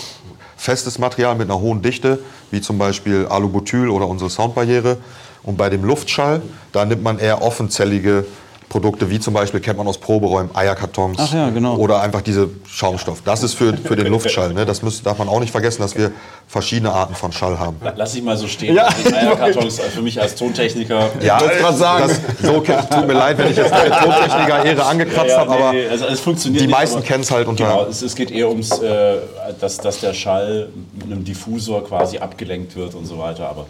festes Material mit einer hohen Dichte, wie zum Beispiel Alubutyl oder unsere Soundbarriere. Und bei dem Luftschall, da nimmt man eher offenzellige Produkte wie zum Beispiel, kennt man aus Proberäumen, Eierkartons Ach ja, genau. oder einfach diese Schaumstoff. Das ist für, für den *laughs* Luftschall. Ne? Das muss, darf man auch nicht vergessen, dass wir verschiedene Arten von Schall haben. Lass ich mal so stehen. Ja. Eierkartons für mich als Tontechniker. Ja, wollte grad sagen. Das, so, tut mir leid, wenn ich jetzt deine Tontechniker-Ehre angekratzt habe, aber nee, also es funktioniert die nicht, meisten aber- kennen es halt unter. Genau, es, es geht eher ums, äh, dass, dass der Schall mit einem Diffusor quasi abgelenkt wird und so weiter. Aber äh,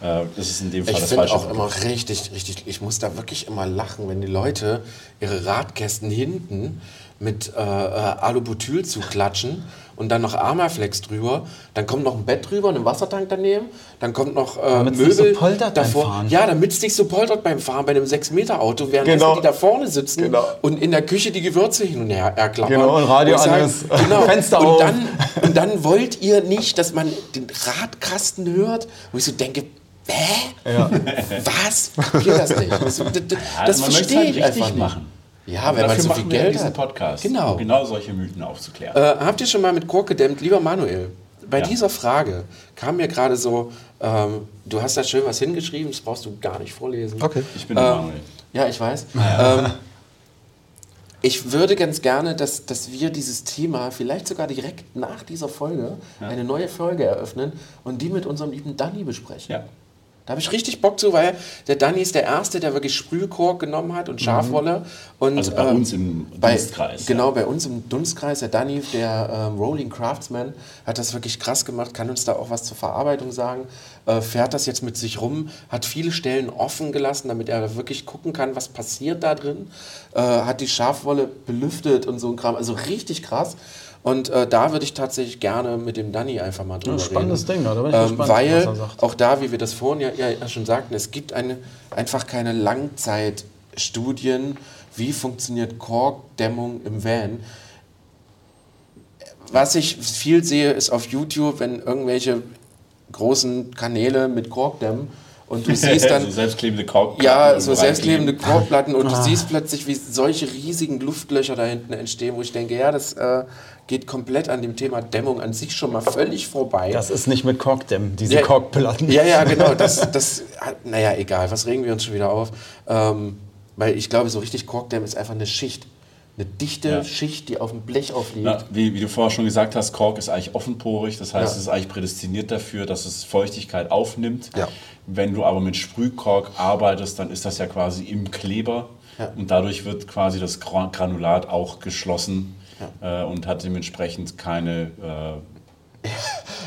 das ist in dem Fall Ich das finde falsche auch immer richtig, richtig, ich muss da wirklich immer lachen, wenn die Leute ihre Radkästen hinten mit äh, äh, Alubutyl zuklatschen und dann noch Armaflex drüber, dann kommt noch ein Bett drüber und ein Wassertank daneben, dann kommt noch äh, Damit's nicht Möbel so poltert beim davor. Fahren. Ja, damit es nicht so poltert beim Fahren bei einem 6-Meter-Auto, während Genau. die da vorne sitzen Genau. und in der Küche die Gewürze hin und her erklappern. Genau, und Radio Und sagen, an. Genau. Fenster und auf. Dann, und dann wollt ihr nicht, dass man den Radkasten hört, wo ich so denke, hä? Ja. Was? Verstehe das nicht. *laughs* Das, das, das, man möchte es verstehe halt ich richtig einfach nicht. machen. Ja, Und wenn man so viel machen wir Geld diesen hat. Podcast, Genau. um genau solche Mythen aufzuklären. Äh, habt ihr schon mal mit Kork gedämmt, lieber Manuel? Bei Ja. dieser Frage kam mir gerade so, ähm, du hast da schön was hingeschrieben, das brauchst du gar nicht vorlesen. Okay. ich bin der Ähm, Manuel. ja, ich weiß. *laughs* Ähm, ich würde ganz gerne, dass, dass wir dieses Thema vielleicht sogar direkt nach dieser Folge eine neue Folge eröffnen und die mit unserem lieben Danny besprechen. Ja. Da habe ich richtig Bock zu, weil der Danny ist der Erste, der wirklich Sprühkork genommen hat und Schafwolle. Und, Also bei ähm, uns im bei, Dunstkreis, Genau, ja. bei uns im Dunstkreis. Der Danny, der ähm, Rolling Craftsman, hat das wirklich krass gemacht, kann uns da auch was zur Verarbeitung sagen. Äh, fährt das jetzt mit sich rum, hat viele Stellen offen gelassen, damit er wirklich gucken kann, was passiert da drin. Äh, hat die Schafwolle belüftet und so ein Kram. Also richtig krass. Und äh, da würde ich tatsächlich gerne mit dem Danny einfach mal drüber spannendes reden. Ding, da bin ich ähm, gespannt, was Weil er sagt. auch da, wie wir das vorhin ja, ja schon sagten, es gibt eine, einfach keine Langzeitstudien, wie funktioniert Korkdämmung im Van. Was ich viel sehe, ist auf YouTube, wenn irgendwelche großen Kanäle mit Kork dämmen und du siehst dann *laughs* so selbstklebende Kork. ja, so selbstklebende Korkplatten und du siehst plötzlich, wie solche riesigen Luftlöcher da hinten entstehen, wo ich denke, ja, das äh, geht komplett an dem Thema Dämmung an sich schon mal völlig vorbei. Das ist nicht mit Korkdämmen, diese Ja, Korkplatten. Ja, ja, genau. *laughs* Das, das, naja, egal, was regen wir uns schon wieder auf? Ähm, weil ich glaube, so richtig Korkdämm ist einfach eine Schicht. Eine dichte Ja. Schicht, die auf dem Blech aufliegt. Na, wie, wie du vorher schon gesagt hast, Kork ist eigentlich offenporig, das heißt, Ja. es ist eigentlich prädestiniert dafür, dass es Feuchtigkeit aufnimmt. Ja. Wenn du aber mit Sprühkork arbeitest, dann ist das ja quasi im Kleber Ja. und dadurch wird quasi das Gra- Granulat auch geschlossen äh, und hat dementsprechend keine. *laughs*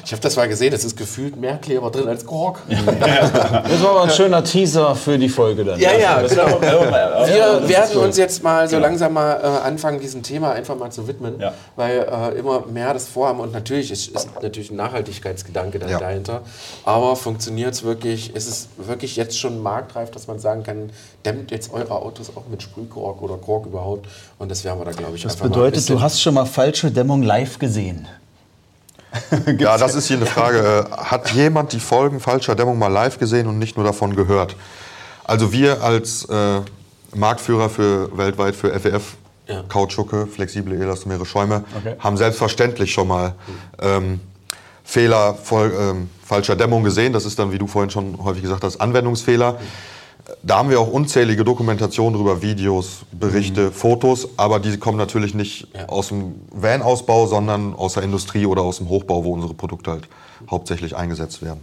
Ich habe das mal gesehen, es ist gefühlt mehr Kleber drin als Kork. Das war aber ein schöner Teaser für die Folge dann. Ja, ja, genau. Wir Wir werden uns jetzt mal so langsam mal äh, anfangen, diesem Thema einfach mal zu widmen, Ja. weil äh, immer mehr das vorhaben und natürlich ist, ist natürlich ein Nachhaltigkeitsgedanke dann Ja. dahinter, aber funktioniert es wirklich, ist es wirklich jetzt schon marktreif, dass man sagen kann, dämmt jetzt eure Autos auch mit Sprühkork oder Kork überhaupt und das werden wir da glaube ich Das einfach mal ein bedeutet, du hast schon mal falsche Dämmung live gesehen. *laughs* Ja, das ist hier eine *laughs* Frage. Äh, Hat jemand die Folgen falscher Dämmung mal live gesehen und nicht nur davon gehört? Also wir als äh, Marktführer für weltweit für FEF, Ja. Kautschucke, flexible elastomere Schäume, Okay. haben selbstverständlich schon mal ähm, Fehler voll, ähm, falscher Dämmung gesehen. Das ist dann, wie du vorhin schon häufig gesagt hast, Anwendungsfehler. Da haben wir auch unzählige Dokumentationen drüber, Videos, Berichte, Fotos, aber die kommen natürlich nicht Ja. aus dem Van-Ausbau, sondern aus der Industrie oder aus dem Hochbau, wo unsere Produkte halt hauptsächlich eingesetzt werden.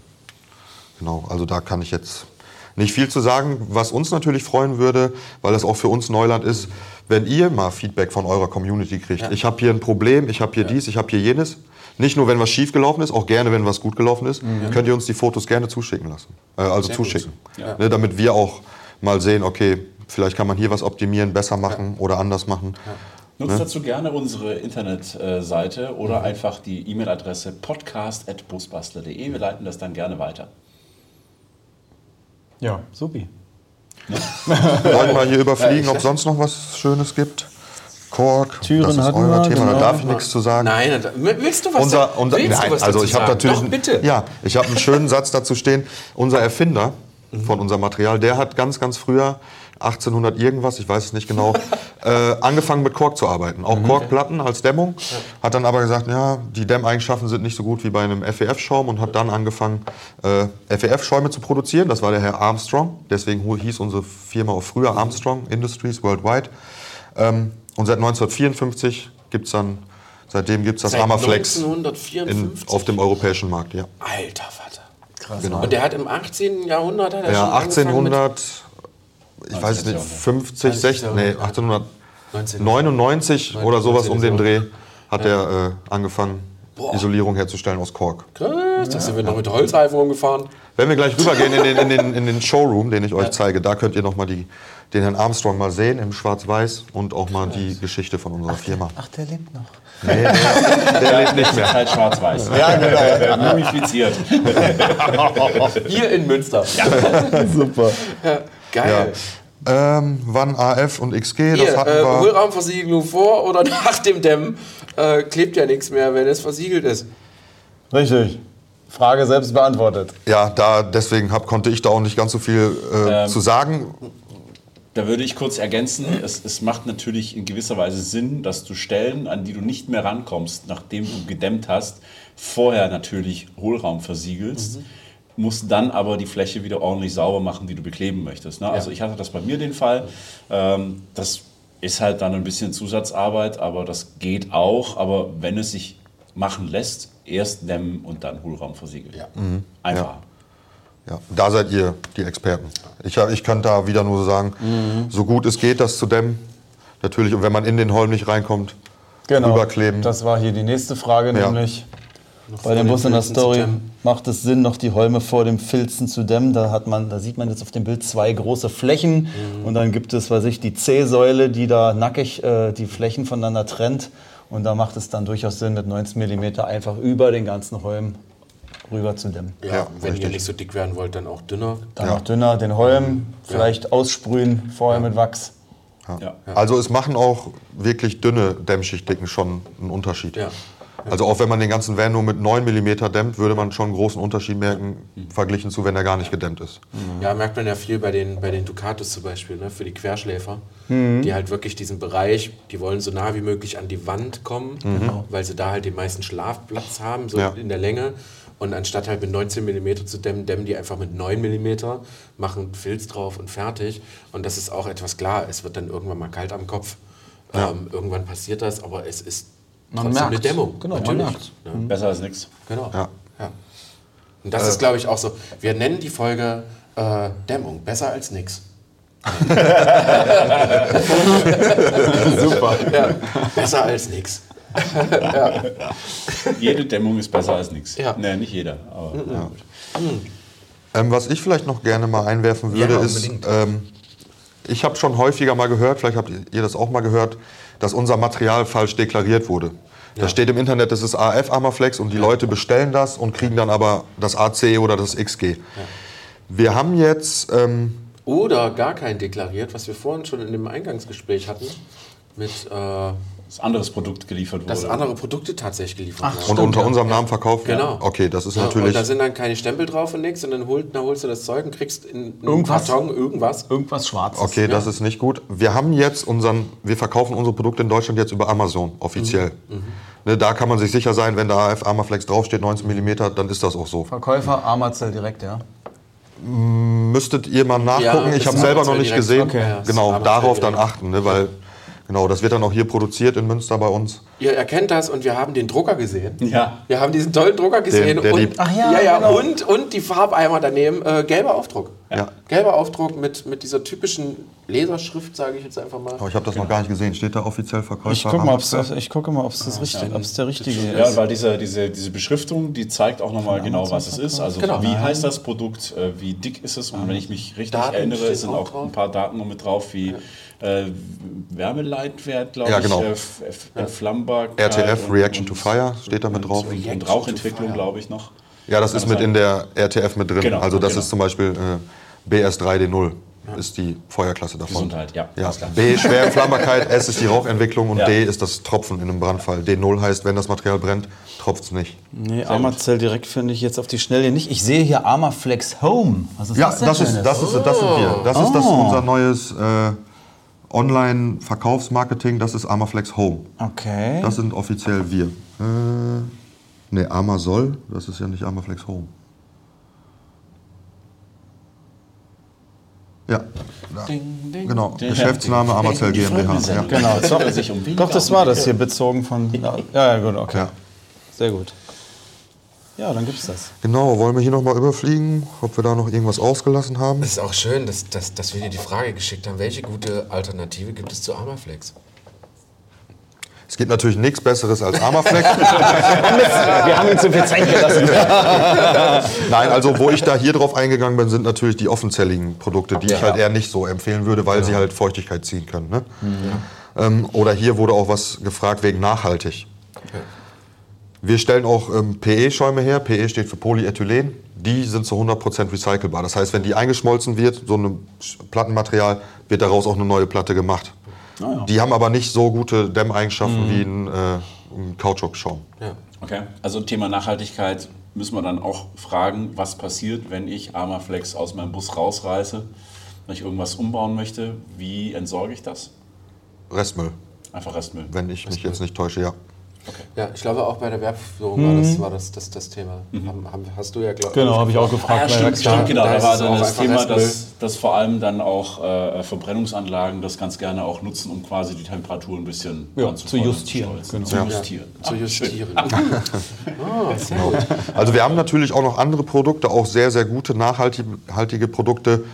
Genau, also da kann ich jetzt nicht viel zu sagen. Was uns natürlich freuen würde, weil das auch für uns Neuland ist, wenn ihr mal Feedback von eurer Community kriegt. Ja. Ich habe hier ein Problem, ich habe hier dies, ich habe hier jenes. Nicht nur, wenn was schief gelaufen ist, auch gerne, wenn was gut gelaufen ist, könnt ihr uns die Fotos gerne zuschicken lassen. Äh, also Sehr zuschicken. Ja. Ne, damit wir auch mal sehen, okay, vielleicht kann man hier was optimieren, besser machen oder anders machen. Nutzt dazu gerne unsere Internetseite oder einfach die E-Mail-Adresse podcast.busbastler.de. Wir leiten das dann gerne weiter. Ja, supi. Wollen wir mal hier *laughs* überfliegen, ob sonst noch was Schönes gibt? Kork, Türen das ist euer wir, Thema, da genau. darf ich nichts zu sagen. Nein, da- willst du was unser, unser, willst nein, du was also dazu ich habe sagen? natürlich, Doch, bitte. ja, ich habe einen schönen Satz dazu stehen. Unser Erfinder von unserem Material. Der hat ganz, ganz früher, 1800 irgendwas, ich weiß es nicht genau, *laughs* äh, angefangen mit Kork zu arbeiten. Auch Korkplatten als Dämmung. Hat dann aber gesagt, ja, die Dämmeigenschaften sind nicht so gut wie bei einem FEF-Schaum und hat dann angefangen, äh, FEF-Schäume zu produzieren. Das war der Herr Armstrong. Deswegen hieß unsere Firma auch früher Armstrong Industries Worldwide. Ähm, und seit 1954 gibt es dann, seitdem gibt es das Seit Armaflex in, 1954. auf dem europäischen Markt. Ja. Alter Vater. Krass. Genau. Und der hat im 18. Jahrhundert hat er Ja, schon angefangen mit- 1800, ich weiß es nicht, 50, 60, nee, 19. 1899 oder sowas um den 19. Dreh hat er äh, angefangen, Boah. Isolierung herzustellen aus Kork. Krass, da sind wir noch mit Holzreifen rumgefahren. Wenn wir gleich rübergehen in den, in den, in den Showroom, den ich euch zeige, da könnt ihr nochmal den Herrn Armstrong mal sehen im Schwarz-Weiß und auch mal die Geschichte von unserer Firma. Ach, der lebt noch. Nee, der, der lebt nicht Ist mehr. halt schwarz-weiß. Ja, genau. *laughs* Mumifiziert. *laughs* Hier in Münster. *laughs* Super. Geil. Ähm, wann AF und XG, das Hier, hatten äh, wir. Hohlraumversiegelung vor oder nach dem Dämmen äh, klebt ja nichts mehr, wenn es versiegelt ist. Richtig. Frage selbst beantwortet. Ja, da, deswegen hab, konnte ich da auch nicht ganz so viel äh, Ähm, zu sagen. Da würde ich kurz ergänzen, es, es macht natürlich in gewisser Weise Sinn, dass du Stellen, an die du nicht mehr rankommst, nachdem du gedämmt hast, vorher natürlich Hohlraum versiegelst, musst dann aber die Fläche wieder ordentlich sauber machen, die du bekleben möchtest. Ne? Also ich hatte das bei mir den Fall. Ähm, das ist halt dann ein bisschen Zusatzarbeit, aber das geht auch. Aber wenn es sich machen lässt, erst dämmen und dann Hohlraum versiegeln. Einfach. Ja, da seid ihr die Experten. Ich, ich kann da wieder nur sagen, so gut es geht, das zu dämmen. Natürlich, und wenn man in den Holm nicht reinkommt, Genau. rüberkleben. Das war hier die nächste Frage, Ja. nämlich bei vor dem Bus in der Story macht es Sinn, noch die Holme vor dem Filzen zu dämmen. Da, hat man, da sieht man jetzt auf dem Bild zwei große Flächen und dann gibt es, weiß ich, die C-Säule, die da nackig äh, die Flächen voneinander trennt. Und da macht es dann durchaus Sinn, mit 19 mm einfach über den ganzen Holm rüber zu dämmen. Ja, Ja, wenn ihr richtig. nicht so dick werden wollt, dann auch dünner. Dann Ja. noch dünner den Holm, vielleicht aussprühen, vorher mit Wachs. Ja. Also es machen auch wirklich dünne Dämmschichtdicken schon einen Unterschied. Ja. Also auch wenn man den ganzen Van nur mit 9 mm dämmt, würde man schon einen großen Unterschied merken, verglichen zu, wenn er gar nicht gedämmt ist. Ja, merkt man ja viel bei den, bei den Ducatos zum Beispiel, ne, für die Querschläfer, die halt wirklich diesen Bereich, die wollen so nah wie möglich an die Wand kommen, weil sie da halt den meisten Schlafplatz haben, so Ja. in der Länge. Und anstatt halt mit 19 mm zu dämmen, dämmen die einfach mit 9 mm, machen Filz drauf und fertig. Und das ist auch etwas klar, es wird dann irgendwann mal kalt am Kopf. Ähm, irgendwann passiert das, aber es ist Man trotzdem eine. Dämmung. Genau, man natürlich. merkt's. Ja. Besser als nichts. Genau. Ja. Ja. Und das ist, glaube ich, auch so. Wir nennen die Folge äh, Dämmung. Besser als nix. *laughs* Super. Ja. Besser als nix. *laughs* Jede Dämmung ist besser als nichts. Ja. Nee, nicht jeder. Aber, ja. gut. Ähm, was ich vielleicht noch gerne mal einwerfen würde, Ja, ist, ähm, ich habe schon häufiger mal gehört, vielleicht habt ihr das auch mal gehört, dass unser Material falsch deklariert wurde. Da steht im Internet, das ist AF Armaflex und die Leute bestellen das und kriegen dann aber das AC oder das XG. Wir haben jetzt, ähm, Oder gar kein deklariert, was wir vorhin schon in dem Eingangsgespräch hatten, mit äh, Das anderes Produkt geliefert wurde. dass andere Produkte tatsächlich geliefert und werden. unter unserem Namen verkauft werden. Genau. Okay, das ist Ja, natürlich. Und da sind dann keine Stempel drauf und nichts und dann, holt, dann holst du das Zeug und kriegst in Irgendwas. Karton irgendwas. Irgendwas Schwarzes. Okay, das ist nicht gut. Wir haben jetzt unseren, wir verkaufen unsere Produkte in Deutschland jetzt über Amazon offiziell. Ne, da kann man sich sicher sein, wenn da AF Armaflex draufsteht, 19 mm, dann ist das auch so. Verkäufer Amazell direkt, ja. Müsstet ihr mal nachgucken. Ja, ich habe selber noch Amazon nicht direkt. gesehen. Okay, ja, genau, darauf dann achten, ne, weil genau, das wird dann auch hier produziert in Münster bei uns. Ihr erkennt das und wir haben den Drucker gesehen. Ja. Wir haben diesen tollen Drucker gesehen der und, die- Ach ja, ja, ja, genau. und, und die Farbeimer daneben, äh, gelber Aufdruck. Ja. Gelber Aufdruck mit, mit dieser typischen Laserschrift, sage ich jetzt einfach mal. Aber ich habe das noch gar nicht gesehen. Steht da offiziell Verkäufer? Ich gucke mal, ob es ich gucke mal, ob's das richtig, ob's der richtige Ja, ist. weil diese, diese, diese Beschriftung, die zeigt auch nochmal genau, was es ist. Also Genau. wie heißt das Produkt, äh, wie dick ist es und wenn ich mich richtig Daten erinnere, sind auch auch ein paar Daten noch mit drauf, wie äh, Wärmeleitwert, glaube Ja, ich, genau. äh, F- F- Entflammbarkeit RTF, und- Reaction und- to Fire, steht da mit drauf. Und, Reaction und Rauchentwicklung, glaube ich, noch. Ja, das ist Kann mit sein. in der RTF mit drin. Genau, also das genau. ist zum Beispiel äh, BS3D0. ist die Feuerklasse davon. Gesundheit, ja. ja. B, Schwerentflammbarkeit, S ist die Rauchentwicklung und Ja. D ist das Tropfen in einem Brandfall. D0 heißt, wenn das Material brennt, tropft es nicht. Nee, Armazell direkt finde ich jetzt auf die Schnelle nicht. Ich sehe hier Armaflex Home. Was ist Ja, das denn das ist, das, ist, das sind wir. Das ist das Oh. unser neues äh, Online-Verkaufsmarketing, das ist Armaflex Home. Okay. Das sind offiziell wir. Äh, ne, Armasol, das ist ja nicht Armaflex Home. Ja. Ding, ding. genau. Geschäftsname Amazell GmbH. Ja. Genau, Es soll sich um *laughs* Doch, das war das hier bezogen von. Ja, ja, gut, okay. Ja. Sehr gut. Ja, dann gibt's das. Genau, wollen wir hier nochmal überfliegen, ob wir da noch irgendwas ausgelassen haben? Es ist auch schön, dass, dass, dass wir dir die Frage geschickt haben, welche gute Alternative gibt es zu Armaflex? Es gibt natürlich nichts Besseres als Armaflex. *laughs* Wir haben ihm zu viel Zeit gelassen. *laughs* Nein, also wo ich da hier drauf eingegangen bin, sind natürlich die offenzelligen Produkte, die ich Ja. halt eher nicht so empfehlen würde, weil sie halt Feuchtigkeit ziehen können. Ne? Ähm, oder hier wurde auch was gefragt wegen nachhaltig. Wir stellen auch ähm, PE-Schäume her. PE steht für Polyethylen. Die sind zu 100% recycelbar. Das heißt, wenn die eingeschmolzen wird, so ein Plattenmaterial, wird daraus auch eine neue Platte gemacht. Die haben aber nicht so gute Dämmeigenschaften wie ein, äh, ein Kautschukschaum. Ja. Okay, also Thema Nachhaltigkeit müssen wir dann auch fragen, was passiert, wenn ich Armaflex aus meinem Bus rausreiße, wenn ich irgendwas umbauen möchte, wie entsorge ich das? Restmüll, Einfach Restmüll. wenn ich mich jetzt nicht täusche, ja. Ja, ich glaube auch bei der Werbführung war das, war das, das, das Thema. Haben, haben, hast du ja, glaube Genau, habe ich auch gefragt. Ah, ja, stimmt, stimmt. Genau, Da da war dann auch das Thema, dass, dass vor allem dann auch äh, Verbrennungsanlagen das ganz gerne auch nutzen, um quasi die Temperatur ein bisschen Ja, zu justieren, genau. Zu Ja. justieren. zu Ah, justieren. *laughs* Ah, sehr gut. Also wir haben natürlich auch noch andere Produkte, auch sehr, sehr gute, nachhaltige Produkte.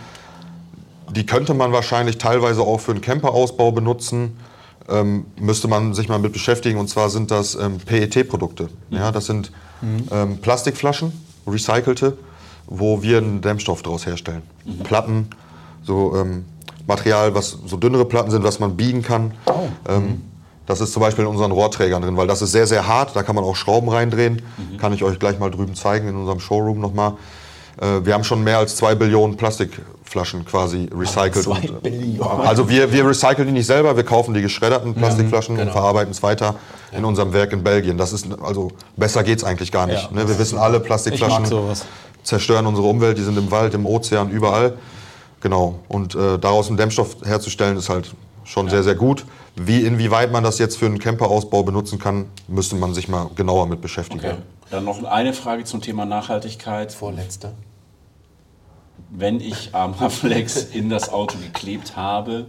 Die könnte man wahrscheinlich teilweise auch für einen Camperausbau benutzen. Ähm, müsste man sich mal mit beschäftigen. Und zwar sind das ähm, PET-Produkte. Ja, das sind ähm, Plastikflaschen, recycelte, wo wir einen Dämmstoff daraus herstellen. Platten, so ähm, Material, was so dünnere Platten sind, was man biegen kann. Ähm, das ist zum Beispiel in unseren Rohrträgern drin, weil das ist sehr, sehr hart. Da kann man auch Schrauben reindrehen. Kann ich euch gleich mal drüben zeigen in unserem Showroom nochmal. Wir haben schon mehr als zwei Billionen Plastikflaschen quasi recycelt. Zwei und, Billionen. Also wir, wir recyceln die nicht selber, wir kaufen die geschredderten Plastikflaschen und verarbeiten es weiter in unserem Werk in Belgien. Das ist also besser geht's eigentlich gar nicht. Ja. Ne? Wir wissen alle, Plastikflaschen zerstören unsere Umwelt. Die sind im Wald, im Ozean, überall. Genau. Und äh, daraus einen Dämmstoff herzustellen ist halt schon sehr, sehr gut. Wie inwieweit man das jetzt für einen Camperausbau benutzen kann, müsste man sich mal genauer mit beschäftigen. Okay. Dann noch eine Frage zum Thema Nachhaltigkeit. Vorletzter. Wenn ich Armaflex in das Auto geklebt habe,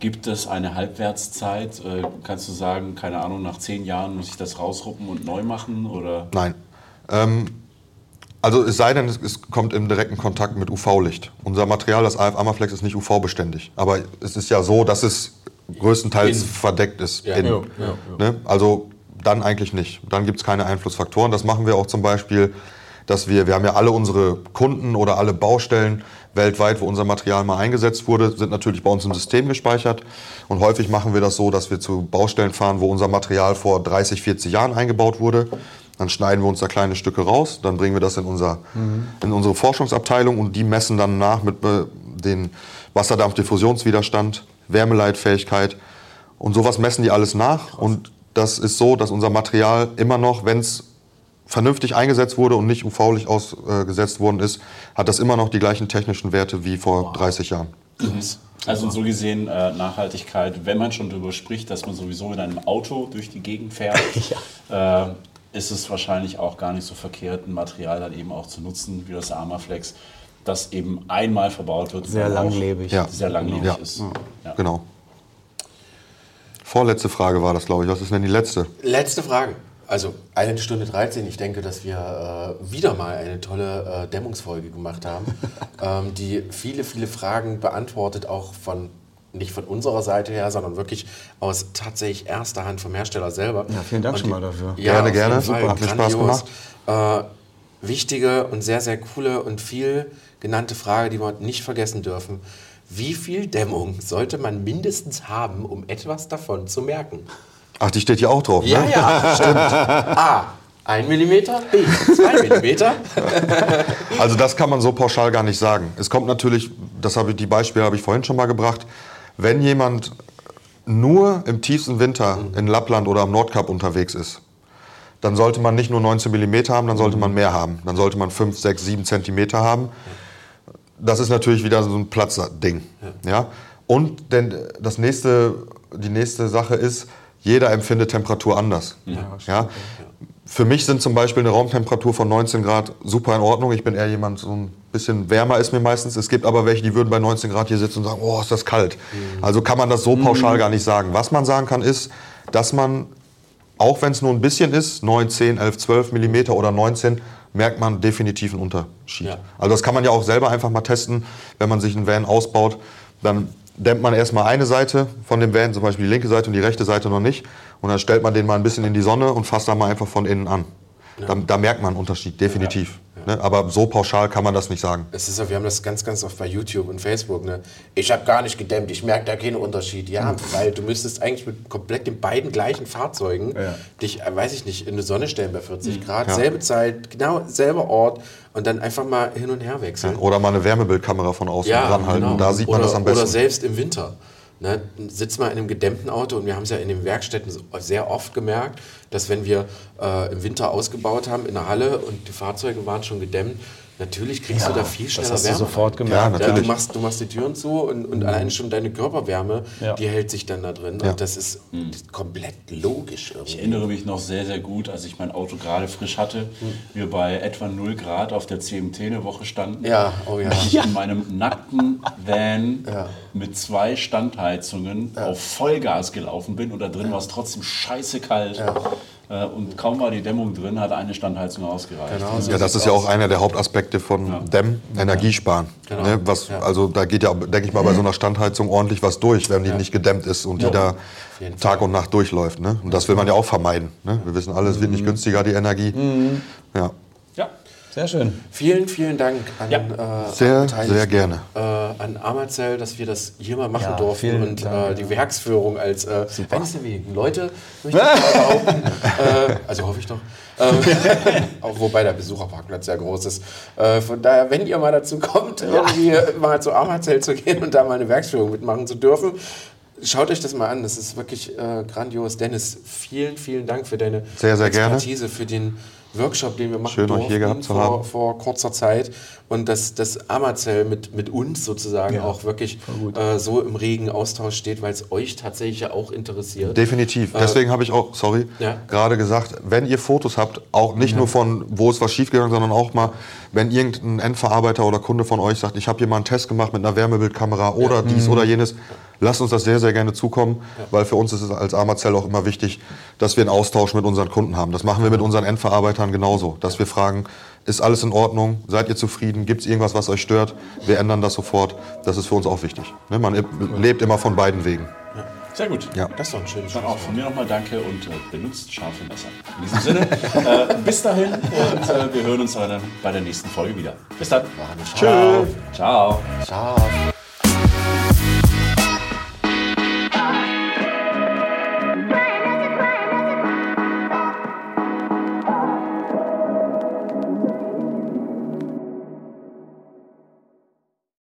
gibt es eine Halbwertszeit? Äh, kannst du sagen, keine Ahnung, nach zehn Jahren muss ich das rausruppen und neu machen? Oder? Nein. Ähm, also es sei denn, es, kommt im direkten Kontakt mit UV-Licht. Unser Material, das AF Amaflex, ist nicht UV-beständig. Aber es ist ja so, dass es größtenteils Innen. verdeckt ist. Ja. Ja, ja, Ne? Also dann eigentlich nicht. Dann gibt es keine Einflussfaktoren. Das machen wir auch zum Beispiel, dass wir, wir haben ja alle unsere Kunden oder alle Baustellen weltweit, wo unser Material mal eingesetzt wurde, sind natürlich bei uns im System gespeichert. Und häufig machen wir das so, dass wir zu Baustellen fahren, wo unser Material vor 30, 40 Jahren eingebaut wurde. Dann schneiden wir uns da kleine Stücke raus, dann bringen wir das in, unser, in unsere Forschungsabteilung und die messen dann nach mit äh, den Wasserdampfdiffusionswiderstand, Wärmeleitfähigkeit und sowas messen die alles nach. Und das ist so, dass unser Material immer noch, wenn es vernünftig eingesetzt wurde und nicht UV-Licht ausgesetzt worden ist, hat das immer noch die gleichen technischen Werte wie vor 30 Jahren. Also so gesehen äh, Nachhaltigkeit, wenn man schon darüber spricht, dass man sowieso in einem Auto durch die Gegend fährt, *laughs* äh, ist es wahrscheinlich auch gar nicht so verkehrt, ein Material dann eben auch zu nutzen, wie das Armaflex, das eben einmal verbaut wird. Sehr langlebig. Ja. Sehr langlebig Ja. ist. Ja. Genau. Vorletzte Frage war das, glaube ich. Was ist denn die letzte? Letzte Frage. Also eine Stunde 13. Ich denke, dass wir äh, wieder mal eine tolle äh, Dämmungsfolge gemacht haben, *laughs* ähm, die viele, viele Fragen beantwortet, auch von nicht von unserer Seite her, sondern wirklich aus tatsächlich erster Hand vom Hersteller selber. Ja, vielen Dank Und schon die- mal dafür. Ja, Gerne, gerne. Fall. Super, hat mir Spaß Grandios. Äh, wichtige und sehr, sehr coole und viel genannte Frage, die wir nicht vergessen dürfen. Wie viel Dämmung sollte man mindestens haben, um etwas davon zu merken? Ach, die steht hier auch drauf, Ja, ne? ja, stimmt. *laughs* A. 1 mm, B 2 mm. *laughs* Also das kann man so pauschal gar nicht sagen. Es kommt natürlich, das habe ich, die Beispiele habe ich vorhin schon mal gebracht, wenn jemand nur im tiefsten Winter in Lappland oder am Nordkap unterwegs ist, dann sollte man nicht nur 19 mm haben, dann sollte man mehr haben. Dann sollte man 5, 6, 7 cm haben. Das ist natürlich wieder so ein Platzding. Ja. Und denn das nächste, die nächste Sache ist, jeder empfindet Temperatur anders. Ja, Für mich sind zum Beispiel eine Raumtemperatur von 19 Grad super in Ordnung. Ich bin eher jemand, so ein bisschen wärmer ist mir meistens. Es gibt aber welche, die würden bei 19 Grad hier sitzen und sagen, oh, ist das kalt. Also kann man das so pauschal gar nicht sagen. Was man sagen kann, ist, dass man, auch wenn es nur ein bisschen ist, 9, 10, 11, 12 Millimeter oder 19, merkt man definitiv einen Unterschied. Ja. Also das kann man ja auch selber einfach mal testen, wenn man sich einen Van ausbaut. Dann dämmt man erstmal eine Seite von dem Van, zum Beispiel die linke Seite und die rechte Seite noch nicht. Und dann stellt man den mal ein bisschen in die Sonne und fasst dann mal einfach von innen an. Da, da merkt man einen Unterschied, definitiv. Ne? Aber so pauschal kann man das nicht sagen. Es ist so, wir haben das ganz, ganz oft bei YouTube und Facebook. Ne? Ich habe gar nicht gedämmt, ich merke da keinen Unterschied. Ja, weil du müsstest eigentlich mit komplett den beiden gleichen Fahrzeugen dich, äh, weiß ich nicht, in die Sonne stellen bei 40 Grad, Ja. selbe Zeit, genau selber Ort und dann einfach mal hin und her wechseln. Oder mal eine Wärmebildkamera von außen dranhalten. genau. Da sieht man oder, das am Oder besten. selbst im Winter. Ne, sitzt mal in einem gedämmten Auto und wir haben es ja in den Werkstätten sehr oft gemerkt, dass wenn wir äh, im Winter ausgebaut haben in der Halle und die Fahrzeuge waren schon gedämmt, natürlich kriegst du da viel schneller Das hast du Wärme. sofort Ja, gemerkt. Ja, natürlich. du, machst, du machst die Türen zu und, und allein schon deine Körperwärme, Ja. die hält sich dann da drin. Ja. Und das ist komplett logisch irgendwie. Ich erinnere mich noch sehr, sehr gut, als ich mein Auto gerade frisch hatte, wir bei etwa 0 Grad auf der CMT eine Woche standen. Ja, oh ja. Ich in meinem nackten Van Ja. mit zwei Standheizungen auf Vollgas gelaufen bin und da drin war es trotzdem scheiße kalt. Äh, Und kaum war die Dämmung drin, hat eine Standheizung ausgereicht. Genau so Ja, das ist ja auch einer der Hauptaspekte von Dämm, Energiesparen. Genau. Ne, was, Ja. Also da geht ja, denke ich mal, bei so einer Standheizung ordentlich was durch, wenn die nicht gedämmt ist und die da Tag und Nacht durchläuft. Ne? Und das will man ja auch vermeiden. Ne? Wir wissen alle, es wird nicht günstiger, die Energie. Ja. Ja. Sehr schön. Vielen, vielen Dank an, Ja. äh, Sehr, sehr gerne. Äh, an Amazell, dass wir das hier mal machen Ja, durften und Dank, äh, die Werksführung als äh, eines der wenigen Leute, möchte *laughs* ich behaupten. äh, also hoffe ich doch. Ähm, *laughs* auch wobei der Besucherparkplatz sehr groß ist. Äh, von daher, wenn ihr mal dazu kommt, irgendwie mal zu Amazell zu gehen und da mal eine Werksführung mitmachen zu dürfen, Schaut euch das mal an, das ist wirklich äh, grandios. Dennis, vielen, vielen Dank für deine Sehr, sehr gerne. Expertise, für den Workshop, den wir machen Schön, euch hier durften gehabt zu vor, haben. vor kurzer Zeit und dass das Amazell mit, mit uns sozusagen auch wirklich äh, so im regen Austausch steht, weil es euch tatsächlich ja auch interessiert. Definitiv. Deswegen habe ich auch, sorry, Ja. gerade gesagt, wenn ihr Fotos habt, auch nicht nur von, wo ist was schiefgegangen, sondern auch mal, wenn irgendein Endverarbeiter oder Kunde von euch sagt, ich habe hier mal einen Test gemacht mit einer Wärmebildkamera oder dies oder jenes, lasst uns das sehr, sehr gerne zukommen, weil für uns ist es als Amazell auch immer wichtig, dass wir einen Austausch mit unseren Kunden haben. Das machen wir mit unseren Endverarbeitern genauso, dass wir fragen, ist alles in Ordnung? Seid ihr zufrieden? Gibt es irgendwas, was euch stört? Wir ändern das sofort. Das ist für uns auch wichtig. Ne? Man lebt immer von beiden Wegen. Sehr gut. Ja. Das ist doch ein schönes Dann auch von mir nochmal Danke und äh, benutzt scharfe Messer. In diesem Sinne, äh, bis dahin und äh, wir hören uns dann bei der nächsten Folge wieder. Bis dann. Tschüss. Ciao. Ciao.